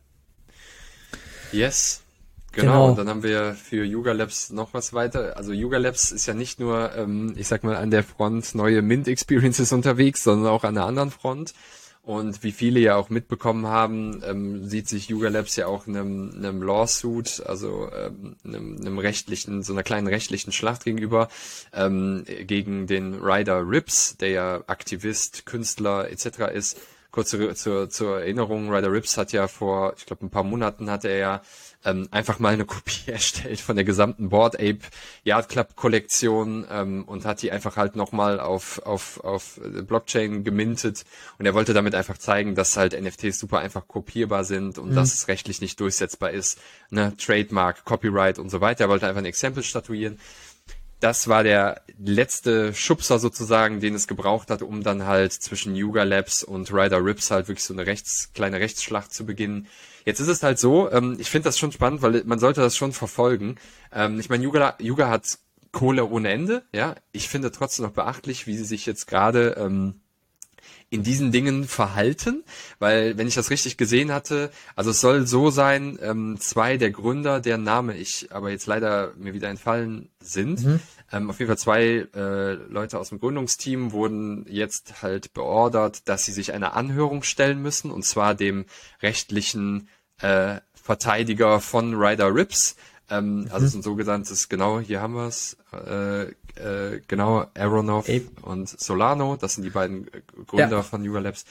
Yes. Genau, genau, und dann haben wir für Yuga Labs noch was weiter. Also Yuga Labs ist ja nicht nur, ähm, ich sag mal, an der Front neue Mint-Experiences unterwegs, sondern auch an der anderen Front. Und wie viele ja auch mitbekommen haben, ähm, sieht sich Yuga Labs ja auch einem, einem Lawsuit, also ähm, einem, einem rechtlichen, so einer kleinen rechtlichen Schlacht gegenüber, ähm, gegen den Ryder Rips, der ja Aktivist, Künstler etc. ist. Kurz zur, zur, zur Erinnerung, Ryder Rips hat ja vor, ich glaube, ein paar Monaten hat er ja ähm, einfach mal eine Kopie *laughs* erstellt von der gesamten Board Ape Yard Club Kollektion ähm, und hat die einfach halt nochmal auf, auf, auf Blockchain gemintet und er wollte damit einfach zeigen, dass halt NFTs super einfach kopierbar sind und mhm. dass es rechtlich nicht durchsetzbar ist, ne, Trademark, Copyright und so weiter. Er wollte einfach ein Exempel statuieren das war der letzte Schubser sozusagen, den es gebraucht hat, um dann halt zwischen Yuga Labs und Rider Rips halt wirklich so eine rechts, kleine Rechtsschlacht zu beginnen. Jetzt ist es halt so, ähm, ich finde das schon spannend, weil man sollte das schon verfolgen. Ähm, ich meine, Yuga, Yuga hat Kohle ohne Ende, ja. Ich finde trotzdem noch beachtlich, wie sie sich jetzt gerade ähm, in diesen Dingen verhalten, weil wenn ich das richtig gesehen hatte, also es soll so sein, ähm, zwei der Gründer, deren Name ich aber jetzt leider mir wieder entfallen sind, mhm. ähm, auf jeden Fall zwei äh, Leute aus dem Gründungsteam wurden jetzt halt beordert, dass sie sich einer Anhörung stellen müssen, und zwar dem rechtlichen äh, Verteidiger von Ryder Rips, ähm, mhm. Also es ist ein sogenanntes, genau, hier haben wir es, äh, äh, genau, Aeronov Ape. und Solano, das sind die beiden Gründer ja. von Yuga Labs,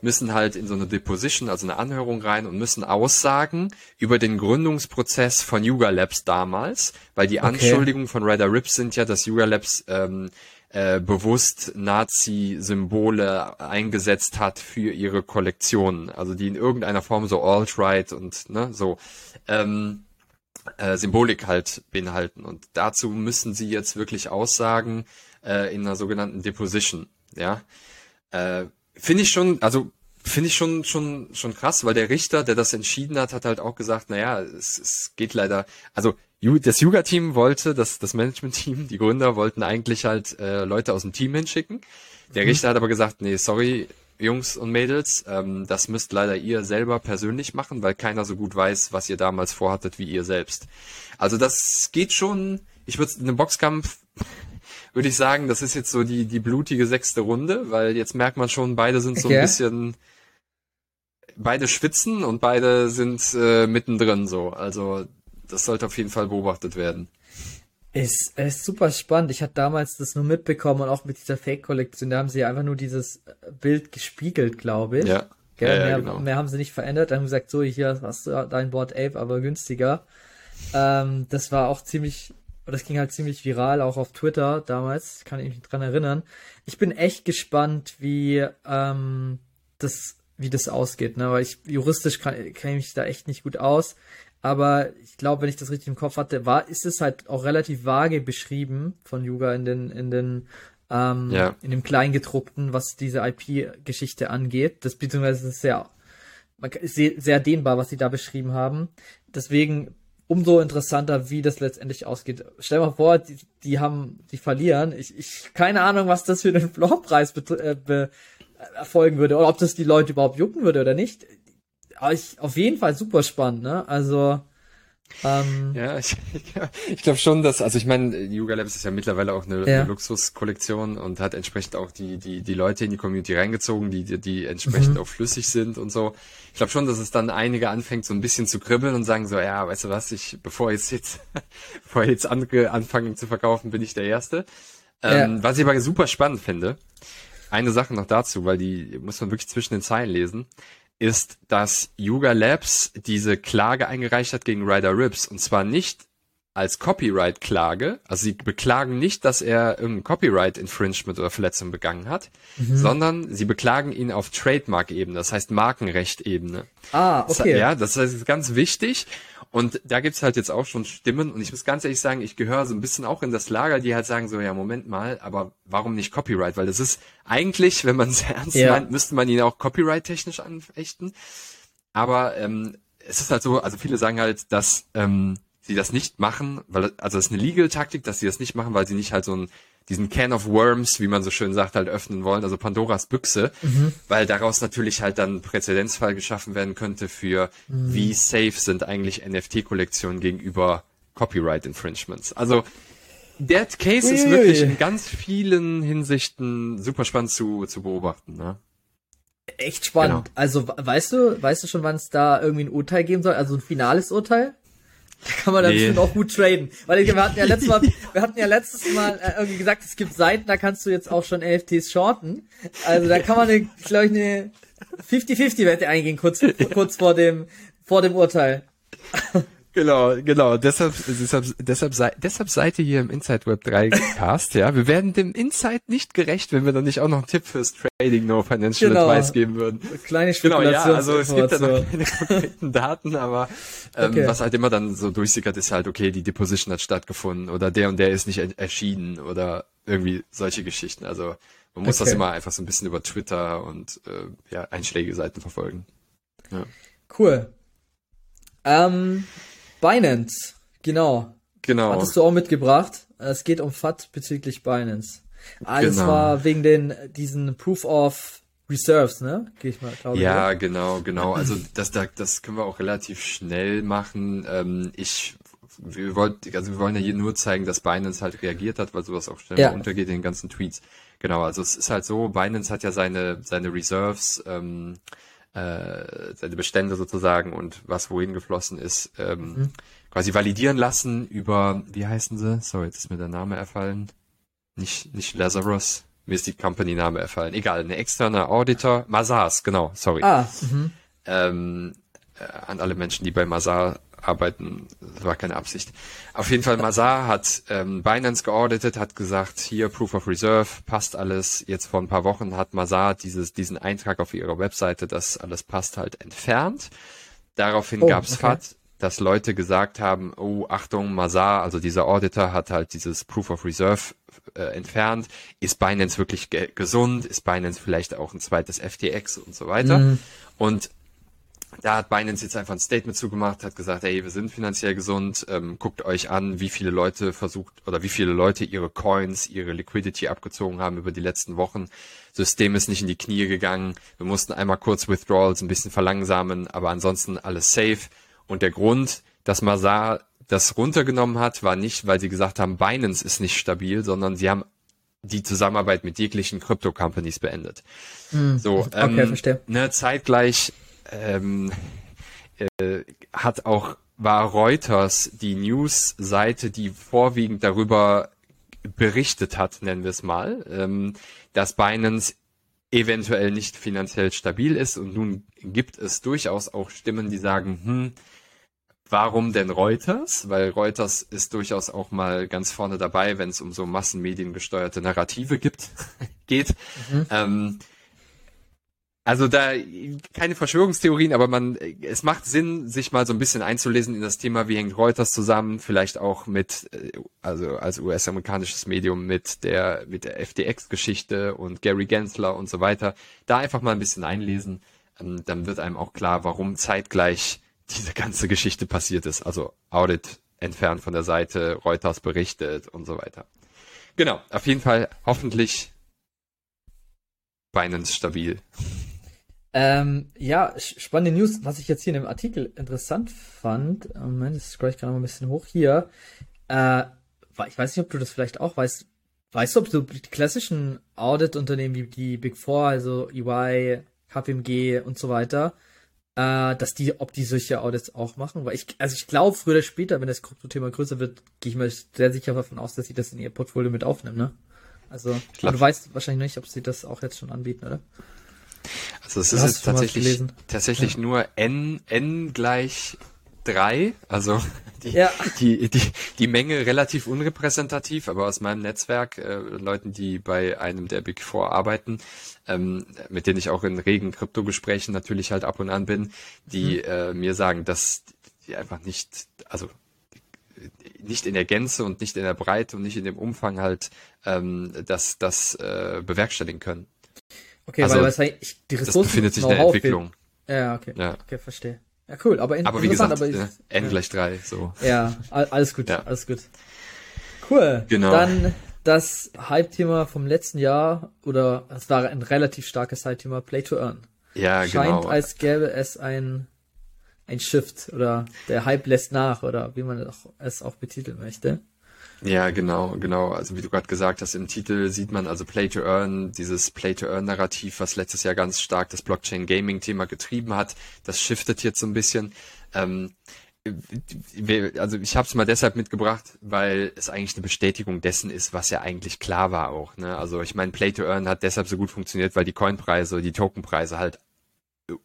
müssen halt in so eine Deposition, also eine Anhörung rein und müssen aussagen über den Gründungsprozess von Yuga Labs damals, weil die okay. Anschuldigungen von Ryder Rips sind ja, dass Yuga Labs ähm, äh, bewusst Nazi-Symbole eingesetzt hat für ihre Kollektionen, also die in irgendeiner Form so alt-right und ne, so. Ähm, äh, Symbolik halt beinhalten. Und dazu müssen sie jetzt wirklich aussagen äh, in einer sogenannten Deposition. Ja, äh, finde ich schon, also finde ich schon schon schon krass, weil der Richter, der das entschieden hat, hat halt auch gesagt, naja, es, es geht leider, also das Yuga-Team wollte, das, das Management-Team, die Gründer wollten eigentlich halt äh, Leute aus dem Team hinschicken. Der mhm. Richter hat aber gesagt, nee, sorry, Jungs und Mädels, ähm, das müsst leider ihr selber persönlich machen, weil keiner so gut weiß, was ihr damals vorhattet wie ihr selbst. Also das geht schon, ich würde in einem Boxkampf *laughs* würde ich sagen, das ist jetzt so die, die blutige sechste Runde, weil jetzt merkt man schon, beide sind so okay. ein bisschen, beide schwitzen und beide sind äh, mittendrin so. Also das sollte auf jeden Fall beobachtet werden. Ist, ist super spannend. Ich hatte damals das nur mitbekommen und auch mit dieser Fake-Kollektion, da haben sie einfach nur dieses Bild gespiegelt, glaube ich. Ja. Gell? Ja, ja, mehr, genau. mehr haben sie nicht verändert. Dann haben sie gesagt, so, hier hast du dein Board Ape, aber günstiger. Ähm, das war auch ziemlich, das ging halt ziemlich viral, auch auf Twitter damals, kann ich mich dran erinnern. Ich bin echt gespannt, wie ähm, das, wie das ausgeht, ne? Weil ich juristisch kann, kenne ich mich da echt nicht gut aus. Aber ich glaube, wenn ich das richtig im Kopf hatte, war, ist es halt auch relativ vage beschrieben von Yuga in den, in den, ähm, Ja. in dem Kleingedruckten, was diese IP-Geschichte angeht. Das beziehungsweise ist sehr, ist sehr, dehnbar, was sie da beschrieben haben. Deswegen umso interessanter, wie das letztendlich ausgeht. Stell dir mal vor, die, die haben, die verlieren. Ich, ich, keine Ahnung, was das für äh, be, äh, erfolgen würde oder ob das die Leute überhaupt jucken würde oder nicht. Ich, auf jeden Fall super spannend, ne? Also, ähm, Ja, *laughs* ich, ich glaube schon, dass, also ich meine, Yuga Labs ist ja mittlerweile auch eine, Ja. eine Luxuskollektion und hat entsprechend auch die, die, die Leute in die Community reingezogen, die, die, die entsprechend auch flüssig sind und so. Ich glaube schon, dass es dann einige anfängt, so ein bisschen zu kribbeln und sagen so, ja, weißt du was, ich, bevor jetzt jetzt, *laughs* bevor jetzt ange, anfangen zu verkaufen, bin ich der Erste. Ähm, Ja. Was ich aber super spannend finde, eine Sache noch dazu, weil die muss man wirklich zwischen den Zeilen lesen, ist, dass Yuga Labs diese Klage eingereicht hat gegen Ryder Rips und zwar nicht als Copyright-Klage, also sie beklagen nicht, dass er irgendein Copyright-Infringement oder Verletzung begangen hat, sondern sie beklagen ihn auf Trademark-Ebene, das heißt Markenrecht-Ebene. ah, Das- okay. Ja, das ist ganz wichtig. Und da gibt's halt jetzt auch schon Stimmen. Und ich muss ganz ehrlich sagen, ich gehöre so ein bisschen auch in das Lager, die halt sagen so, ja, Moment mal, aber warum nicht Copyright? Weil das ist eigentlich, wenn man es *laughs* ernst Ja. meint, müsste man ihn auch Copyright-technisch anfechten. Aber ähm, es ist halt so, also viele sagen halt, dass ähm, sie das nicht machen, weil also es ist eine Legal-Taktik, dass sie das nicht machen, weil sie nicht halt so einen diesen Can of Worms, wie man so schön sagt, halt öffnen wollen, also Pandoras Büchse, weil daraus natürlich halt dann Präzedenzfall geschaffen werden könnte für wie safe sind eigentlich NFT-Kollektionen gegenüber Copyright Infringements. Also der Case ist Ui. wirklich in ganz vielen Hinsichten super spannend zu, zu beobachten. Ne? Echt spannend. Genau. Also, we- weißt du, weißt du schon, wann es da irgendwie ein Urteil geben soll? Also ein finales Urteil? Da kann man dann Nee. auch gut traden. Weil ich, wir hatten ja letztes Mal, *laughs* wir hatten ja letztes Mal äh, irgendwie gesagt, es gibt Seiten, da kannst du jetzt auch schon NFTs shorten. Also da kann man, eine, glaube ich, eine 50-50-Wette eingehen, kurz, kurz vor dem, vor dem Urteil. Genau, genau. Deshalb, deshalb, deshalb, sei, deshalb seid ihr hier im Inside Web 3 Cast, ja. Wir werden dem Insight nicht gerecht, wenn wir dann nicht auch noch einen Tipp fürs Trading No Financial Genau. Advice geben würden. Kleine Genau, ja, also es gibt da noch keine konkreten Daten, aber ähm, Okay. was halt immer dann so durchsickert, ist halt, okay, die Deposition hat stattgefunden oder der und der ist nicht er- erschienen oder irgendwie solche Geschichten. Also man muss das Okay. immer einfach so ein bisschen über Twitter und äh, ja, einschlägige Seiten verfolgen. Cool. Ähm, Binance, genau. Genau. Hattest du auch mitgebracht? Es geht um FAT bezüglich Binance. Das Genau. war wegen den, diesen Proof of Reserves, ne? Gehe ich mal, glaube. Ja, oder? genau, genau. Also das, da- das können wir auch relativ schnell machen. Ähm, ich, wir wollten, also wir wollen ja hier nur zeigen, dass Binance halt reagiert hat, weil sowas auch schnell Ja. untergeht in den ganzen Tweets. Genau, also es ist halt so, Binance hat ja seine, seine Reserves, ähm, äh, seine Bestände sozusagen und was wohin geflossen ist, ähm, quasi validieren lassen über, wie heißen sie? Sorry, jetzt ist mir der Name erfallen. Nicht, nicht Lazarus. Mir ist die Company-Name erfallen. Egal, eine externe Auditor. Mazars, genau, sorry Ah, mhm. ähm, äh, an alle Menschen, die bei Mazar arbeiten, das war keine Absicht. Auf jeden Fall, Mazar hat ähm, Binance geauditet, hat gesagt, hier Proof of Reserve, passt alles. Jetzt vor ein paar Wochen hat Mazar dieses, diesen Eintrag auf ihrer Webseite, dass alles passt, halt entfernt. Daraufhin Oh, gab's okay. FAT, dass Leute gesagt haben, oh, Achtung, Mazar, also dieser Auditor hat halt dieses Proof of Reserve äh, entfernt. Ist Binance wirklich ge gesund? Ist Binance vielleicht auch ein zweites FTX und so weiter? Und da hat Binance jetzt einfach ein Statement zugemacht, hat gesagt, ey, wir sind finanziell gesund, ähm, guckt euch an, wie viele Leute versucht oder wie viele Leute ihre Coins, ihre Liquidity abgezogen haben über die letzten Wochen. System ist nicht in die Knie gegangen. Wir mussten einmal kurz Withdrawals ein bisschen verlangsamen, aber ansonsten alles safe. Und der Grund, dass Mazar das runtergenommen hat, war nicht, weil sie gesagt haben, Binance ist nicht stabil, sondern sie haben die Zusammenarbeit mit jeglichen Crypto-Companies beendet. So, okay, ähm, verstehe. Ne, zeitgleich ähm, äh, hat auch war Reuters die News-Seite, die vorwiegend darüber berichtet hat, nennen wir es mal, ähm, dass Binance eventuell nicht finanziell stabil ist und nun gibt es durchaus auch Stimmen, die sagen, hm, warum denn Reuters? Weil Reuters ist durchaus auch mal ganz vorne dabei, wenn es um so massenmediengesteuerte Narrative gibt, *laughs* geht. Mhm. Ähm, also da keine Verschwörungstheorien, aber man es macht Sinn, sich mal so ein bisschen einzulesen in das Thema, wie hängt Reuters zusammen, vielleicht auch mit äh, also als US-amerikanisches Medium mit der mit der FTX-Geschichte und Gary Gensler und so weiter. Da einfach mal ein bisschen einlesen, ähm, dann wird einem auch klar, warum zeitgleich diese ganze Geschichte passiert ist. Also Audit entfernt von der Seite, Reuters berichtet und so weiter. Genau, auf jeden Fall hoffentlich Binance stabil. Ähm, ja, spannende News, was ich jetzt hier in dem Artikel interessant fand. Moment, das scroll ich gerade noch ein bisschen hoch hier. Äh, ich weiß nicht, ob du das vielleicht auch weißt. Weißt du, ob so die klassischen Audit-Unternehmen wie die Big Four, also EY, KPMG und so weiter, äh, dass die, ob die solche Audits auch machen, weil ich, also ich glaube, früher oder später, wenn das Krypto-Thema größer wird, gehe ich mal sehr sicher davon aus, dass sie das in ihr Portfolio mit aufnehmen, ne? Also, du weißt wahrscheinlich nicht, ob sie das auch jetzt schon anbieten, oder? Also es ist jetzt tatsächlich, tatsächlich ja. nur n, n gleich drei, also *laughs* die, ja. die, die, die Menge relativ unrepräsentativ, aber aus meinem Netzwerk, äh, Leuten, die bei einem der Big Four arbeiten, ähm, mit denen ich auch in regen Kryptogesprächen natürlich halt ab und an bin, die mhm. äh, mir sagen, dass die einfach nicht, also nicht in der Gänze und nicht in der Breite und nicht in dem Umfang halt ähm, das, das äh, bewerkstelligen können. Okay, also, weil wahrscheinlich die Ressourcen das befindet sich in der Entwicklung. Ja, okay. Ja. Okay, verstehe. Ja, cool. Aber, in, aber wie gesagt, aber ich, äh, n gleich drei, so. Ja, alles gut, ja. alles gut. Cool. Genau. Dann das Hype-Thema vom letzten Jahr, oder es war ein relativ starkes Hype-Thema, Play to Earn. Ja, Scheint, genau. Scheint, als gäbe es ein, ein Shift oder der Hype lässt nach oder wie man es auch betiteln möchte. Ja, genau, genau. Also wie du gerade gesagt hast, im Titel sieht man also Play to Earn, dieses Play to Earn Narrativ, was letztes Jahr ganz stark das Blockchain Gaming Thema getrieben hat. Das shiftet jetzt so ein bisschen. Ähm, also ich habe es mal deshalb mitgebracht, weil es eigentlich eine Bestätigung dessen ist, was ja eigentlich klar war auch. Ne? Also ich meine, Play to Earn hat deshalb so gut funktioniert, weil die Coinpreise, die Tokenpreise halt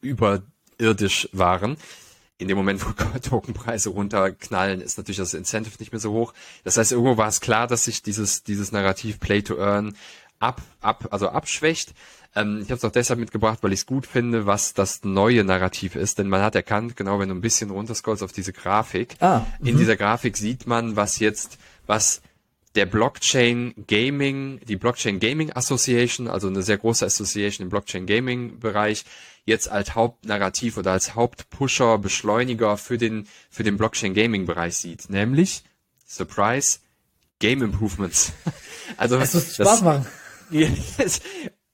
überirdisch waren in dem Moment, wo *laughs* Tokenpreise runterknallen, ist natürlich das Incentive nicht mehr so hoch. Das heißt, irgendwo war es klar, dass sich dieses, dieses Narrativ Play to Earn ab, ab, also abschwächt. Ähm, ich habe es auch deshalb mitgebracht, weil ich es gut finde, was das neue Narrativ ist. Denn man hat erkannt, genau wenn du ein bisschen runterscrollst auf diese Grafik, ah, in mhm. dieser Grafik sieht man, was jetzt, was der Blockchain Gaming, die Blockchain Gaming Association, also eine sehr große Association im Blockchain Gaming Bereich, jetzt als Hauptnarrativ oder als Hauptpusher, Beschleuniger für den, für den Blockchain Gaming Bereich sieht. Nämlich, Surprise, Game Improvements. *laughs* Also, es muss Spaß machen. *laughs* es,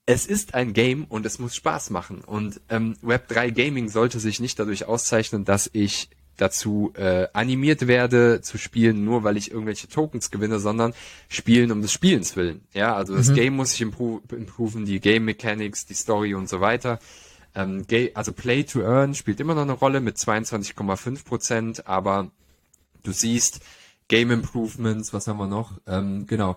es ist ein Game und es muss Spaß machen. Und ähm, Web3 Gaming sollte sich nicht dadurch auszeichnen, dass ich dazu äh, animiert werde zu spielen, nur weil ich irgendwelche Tokens gewinne, sondern spielen um des Spielens willen. Ja, also das mhm. Game muss sich improve, improven, die Game Mechanics, die Story und so weiter. Ähm, also Play to Earn spielt immer noch eine Rolle mit 22,5 Prozent, aber du siehst Game Improvements, was haben wir noch? Ähm, genau.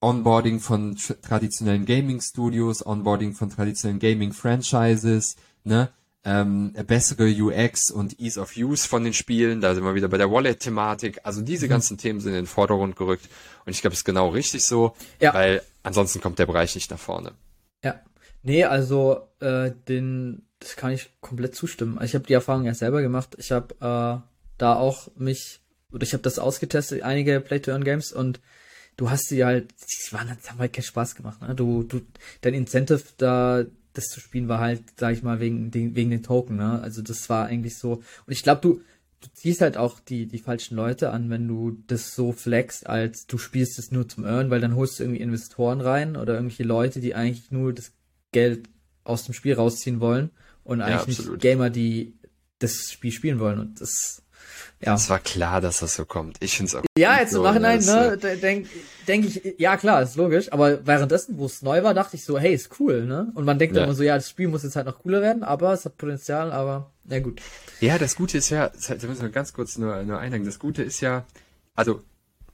Onboarding von traditionellen Gaming Studios, Onboarding von traditionellen Gaming Franchises, ne? Ähm, bessere UX und Ease of Use von den Spielen. Da sind wir wieder bei der Wallet-Thematik. Also diese mhm. ganzen Themen sind in den Vordergrund gerückt. Und ich glaube, es ist genau richtig so, ja. weil ansonsten kommt der Bereich nicht nach vorne. Ja. Nee, also äh, den, das kann ich komplett zustimmen. Ich habe die Erfahrung ja selber gemacht. Ich habe äh, da auch mich, oder ich habe das ausgetestet, einige Play-to-Earn-Games und du hast sie halt, die waren, haben halt keinen Spaß gemacht. Ne? Du, du, dein Incentive da das zu spielen war halt, sag ich mal, wegen den, wegen den Token, ne? Also das war eigentlich so. Und ich glaube, du, du ziehst halt auch die, die falschen Leute an, wenn du das so flexst, als du spielst es nur zum Earn, weil dann holst du irgendwie Investoren rein oder irgendwelche Leute, die eigentlich nur das Geld aus dem Spiel rausziehen wollen und eigentlich ja, nicht Gamer, die das Spiel spielen wollen. Und das Ja. Es war klar, dass das so kommt. Ich finde es auch. Ja, jetzt im Nachhinein, ne, denke denk ich, ja klar, ist logisch. Aber währenddessen, wo es neu war, dachte ich so, hey, ist cool, ne? Und man denkt ja. immer so, ja, das Spiel muss jetzt halt noch cooler werden, aber es hat Potenzial, aber na gut. Ja, das Gute ist ja, da müssen wir ganz kurz nur, nur einhängen. Das Gute ist ja, also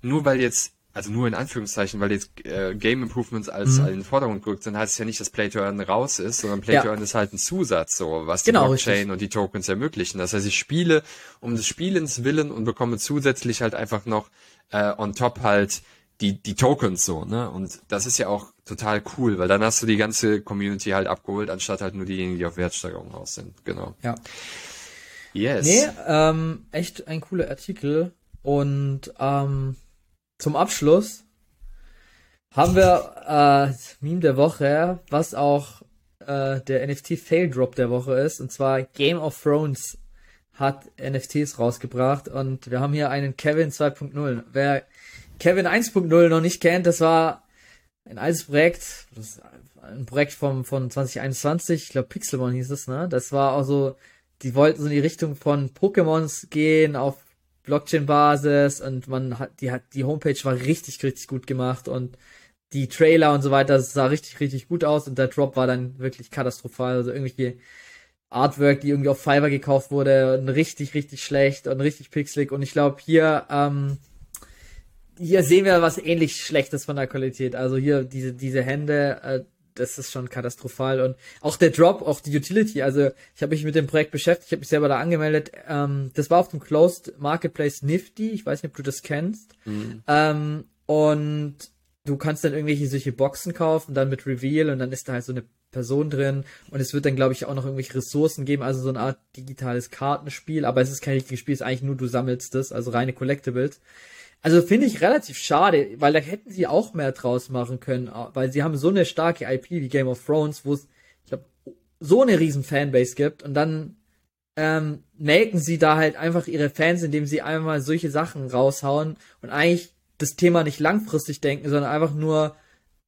nur weil jetzt also nur in Anführungszeichen, weil jetzt äh, Game Improvements als mhm. in den Vordergrund gerückt sind, heißt es ja nicht, dass Play to Earn raus ist, sondern Play to Earn ist halt ein Zusatz, so was genau, die Blockchain richtig. und die Tokens ermöglichen. Das heißt, ich spiele um des Spielens willen und bekomme zusätzlich halt einfach noch äh, on top halt die die Tokens so, ne? Und das ist ja auch total cool, weil dann hast du die ganze Community halt abgeholt, anstatt halt nur diejenigen, die auf Wertsteigerung aus sind. Genau. Ja. Yes. Nee, ähm, echt ein cooler Artikel und ähm, zum Abschluss haben wir äh, Meme der Woche, was auch äh, der NFT Fail Drop der Woche ist. Und zwar Game of Thrones hat NFTs rausgebracht und wir haben hier einen Kevin 2.0. Wer Kevin 1.0 noch nicht kennt, das war ein altes Projekt, ein Projekt vom, von 2021, ich glaube Pixelmon hieß es, ne? Das war auch so, die wollten so in die Richtung von Pokémons gehen, auf Blockchain-Basis und man hat, die hat, die Homepage war richtig, richtig gut gemacht und die Trailer und so weiter, sah richtig, richtig gut aus und der Drop war dann wirklich katastrophal. Also irgendwelche Artwork, die irgendwie auf Fiverr gekauft wurde, und richtig, richtig schlecht und richtig pixelig. Und ich glaube, hier, ähm, hier sehen wir was ähnlich Schlechtes von der Qualität. Also hier diese, diese Hände, äh, das ist schon katastrophal. Und auch der Drop, auch die Utility, also ich habe mich mit dem Projekt beschäftigt, ich habe mich selber da angemeldet. Ähm, das war auf dem Closed Marketplace Nifty, ich weiß nicht, ob du das kennst. Mhm. Ähm, und du kannst dann irgendwelche solche Boxen kaufen, dann mit Reveal und dann ist da halt so eine Person drin und es wird dann, glaube ich, auch noch irgendwelche Ressourcen geben, also so eine Art digitales Kartenspiel, aber es ist kein richtiges Spiel, es ist eigentlich nur du sammelst das, also reine Collectibles. Also finde ich relativ schade, weil da hätten sie auch mehr draus machen können, weil sie haben so eine starke IP wie Game of Thrones, wo es, ich glaube, so eine riesen Fanbase gibt und dann ähm, melken sie da halt einfach ihre Fans, indem sie einmal solche Sachen raushauen und eigentlich das Thema nicht langfristig denken, sondern einfach nur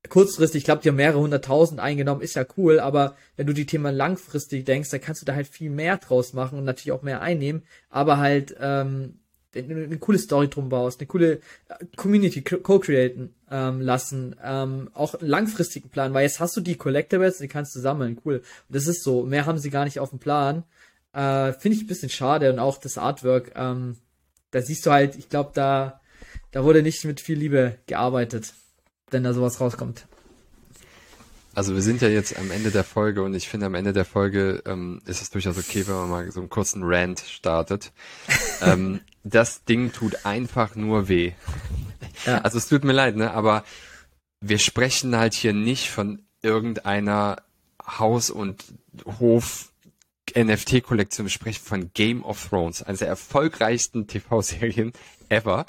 kurzfristig, ich glaube, die haben mehrere hunderttausend eingenommen, ist ja cool, aber wenn du die Thema langfristig denkst, dann kannst du da halt viel mehr draus machen und natürlich auch mehr einnehmen, aber halt ähm, eine coole Story drum baust, eine coole äh, Community co-createn ähm, lassen, ähm, auch einen langfristigen Plan, weil jetzt hast du die Collectibles, die kannst du sammeln, cool. Und das ist so, mehr haben sie gar nicht auf dem Plan. Äh, Finde ich ein bisschen schade und auch das Artwork, ähm, da siehst du halt, ich glaube, da, da wurde nicht mit viel Liebe gearbeitet, wenn da sowas rauskommt. Also wir sind ja jetzt am Ende der Folge und ich finde am Ende der Folge ähm, ist es durchaus okay, wenn man mal so einen kurzen Rant startet. *laughs* ähm, das Ding tut einfach nur weh. Ja. Also es tut mir leid, ne? Aber wir sprechen halt hier nicht von irgendeiner Haus- und Hof NFT-Kollektion. Wir sprechen von Game of Thrones, einer der erfolgreichsten TV-Serien ever.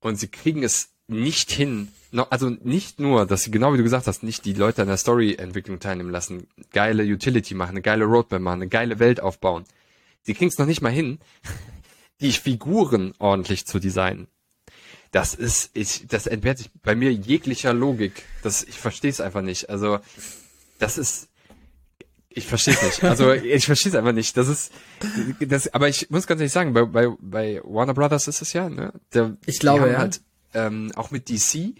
Und sie kriegen es nicht hin, also nicht nur, dass sie, genau wie du gesagt hast, nicht die Leute an der Story-Entwicklung teilnehmen lassen, geile Utility machen, eine geile Roadmap machen, eine geile Welt aufbauen. Sie kriegen es noch nicht mal hin, *laughs* die Figuren ordentlich zu designen. Das ist, ich, das entbehrt sich bei mir jeglicher Logik. Das, ich verstehe es einfach nicht. Also, das ist, ich verstehe es nicht. Also, *laughs* ich verstehe es einfach nicht. Das ist, das, aber ich muss ganz ehrlich sagen, bei, bei, bei Warner Brothers ist es ja, ne? Der, ich glaube, ja. Halt, ähm, auch mit DC,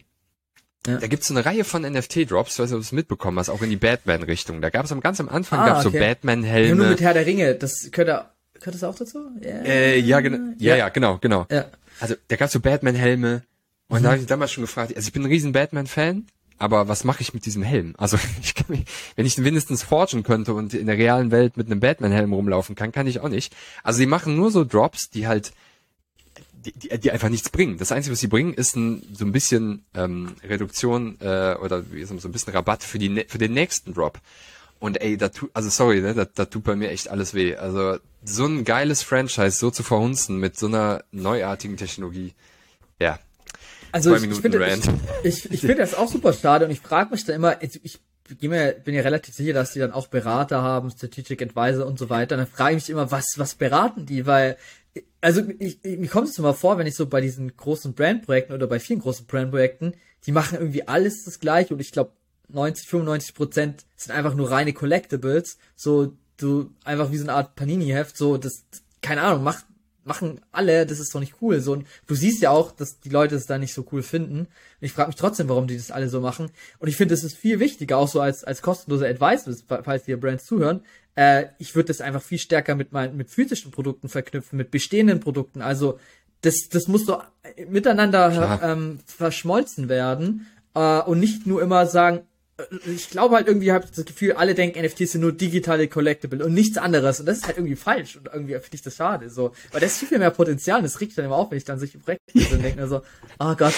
ja. Da gibt's so eine Reihe von NFT-Drops, weiß nicht, ob du es mitbekommen hast, auch in die Batman-Richtung. Da gab es am ganz am Anfang ah, gab's okay. so Batman-Helme. Nur mit Herr der Ringe, das könnte, gehört das auch dazu? Ja, äh, ja, genau, ja, ja, genau, genau. Ja. Also da gab's so Batman-Helme und mhm. da habe ich damals schon gefragt, also ich bin ein riesen Batman-Fan, aber was mache ich mit diesem Helm? Also *laughs* ich kann mich, wenn ich wenigstens forgen könnte und in der realen Welt mit einem Batman-Helm rumlaufen kann, kann ich auch nicht. Also sie machen nur so Drops, die halt die, die, einfach nichts bringen. Das Einzige, was sie bringen, ist ein, so ein bisschen ähm, Reduktion äh, oder wie so ein bisschen Rabatt für, die, für den nächsten Drop. Und ey, da tut, also sorry, ne, da, da tut bei mir echt alles weh. Also so ein geiles Franchise so zu verhunzen mit so einer neuartigen Technologie, ja. Also ich, ich finde ich, *laughs* ich, ich finde das auch super schade und ich frage mich da immer, ich, ich bin ja relativ sicher, dass die dann auch Berater haben, Strategic Advisor und so weiter. Und dann frage ich mich immer, was, was beraten die? Weil also ich, ich, mir kommt es immer vor, wenn ich so bei diesen großen Brandprojekten oder bei vielen großen Brandprojekten, die machen irgendwie alles das gleiche und ich glaube 90, 95 Prozent sind einfach nur reine Collectibles, so du einfach wie so eine Art Panini-Heft, so das, keine Ahnung, macht machen alle, das ist doch nicht cool. So, und du siehst ja auch, dass die Leute es da nicht so cool finden. Und ich frage mich trotzdem, warum die das alle so machen. Und ich finde, es ist viel wichtiger, auch so als, als kostenloser Advice, falls dir Brands zuhören. Äh, ich würde das einfach viel stärker mit meinen, mit physischen Produkten verknüpfen, mit bestehenden Produkten. Also, das, das muss so miteinander ähm, verschmolzen werden äh, und nicht nur immer sagen, ich glaube halt irgendwie habe ich das Gefühl, alle denken, NFTs sind nur digitale Collectible und nichts anderes. Und das ist halt irgendwie falsch. Und irgendwie finde ich das schade. So. Weil da ist viel, viel mehr Potenzial. Und das riecht dann immer auf, wenn ich dann solche Projekte und denke so, oh *laughs* Gott.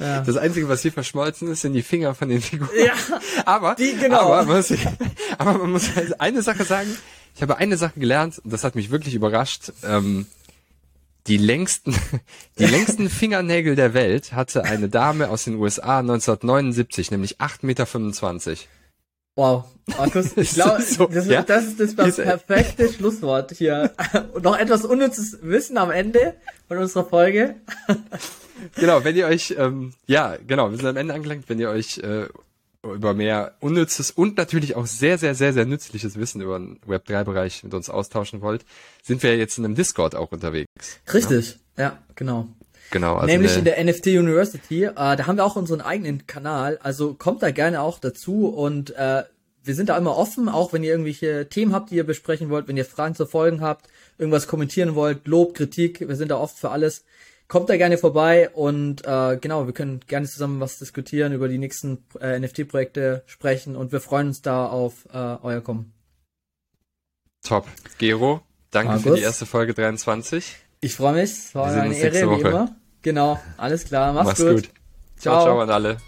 Ja. Das Einzige, was hier verschmolzen ist, sind die Finger von den Figuren. Ja, *laughs* aber, die, genau. aber, man muss, aber man muss halt eine Sache sagen. Ich habe eine Sache gelernt, und das hat mich wirklich überrascht. Ähm, die längsten, *laughs* die längsten Fingernägel der Welt hatte eine Dame aus den USA 1979, nämlich 8,25 Meter. Wow, Markus, *laughs* ich glaube, so, das, ja? das, ist das perfekte Schlusswort hier. Und *laughs* noch etwas unnützes Wissen am Ende von unserer Folge. genau, wenn ihr euch, ähm, ja, genau, wir sind am Ende angelangt, wenn ihr euch äh, über mehr unnützes und natürlich auch sehr, sehr, sehr, sehr nützliches Wissen über den Web3-Bereich mit uns austauschen wollt, sind wir jetzt in einem Discord auch unterwegs. Richtig, ja, ja genau. Genau. Also Nämlich in der NFT University. Äh, da haben wir auch unseren eigenen Kanal. Also kommt da gerne auch dazu und äh, wir sind da immer offen, auch wenn ihr irgendwelche Themen habt, die ihr besprechen wollt, wenn ihr Fragen zu Folgen habt, irgendwas kommentieren wollt, Lob, Kritik, wir sind da oft für alles kommt da gerne vorbei und äh, genau, wir können gerne zusammen was diskutieren, über die nächsten äh, NFT-Projekte sprechen und wir freuen uns da auf äh, euer Kommen. Top. Gero, danke Markus. für die erste Folge 23. Ich freue mich, es war eine Ehre, wie immer. Genau, alles klar, mach's, mach's gut. gut. Ciao, ciao, ciao an alle.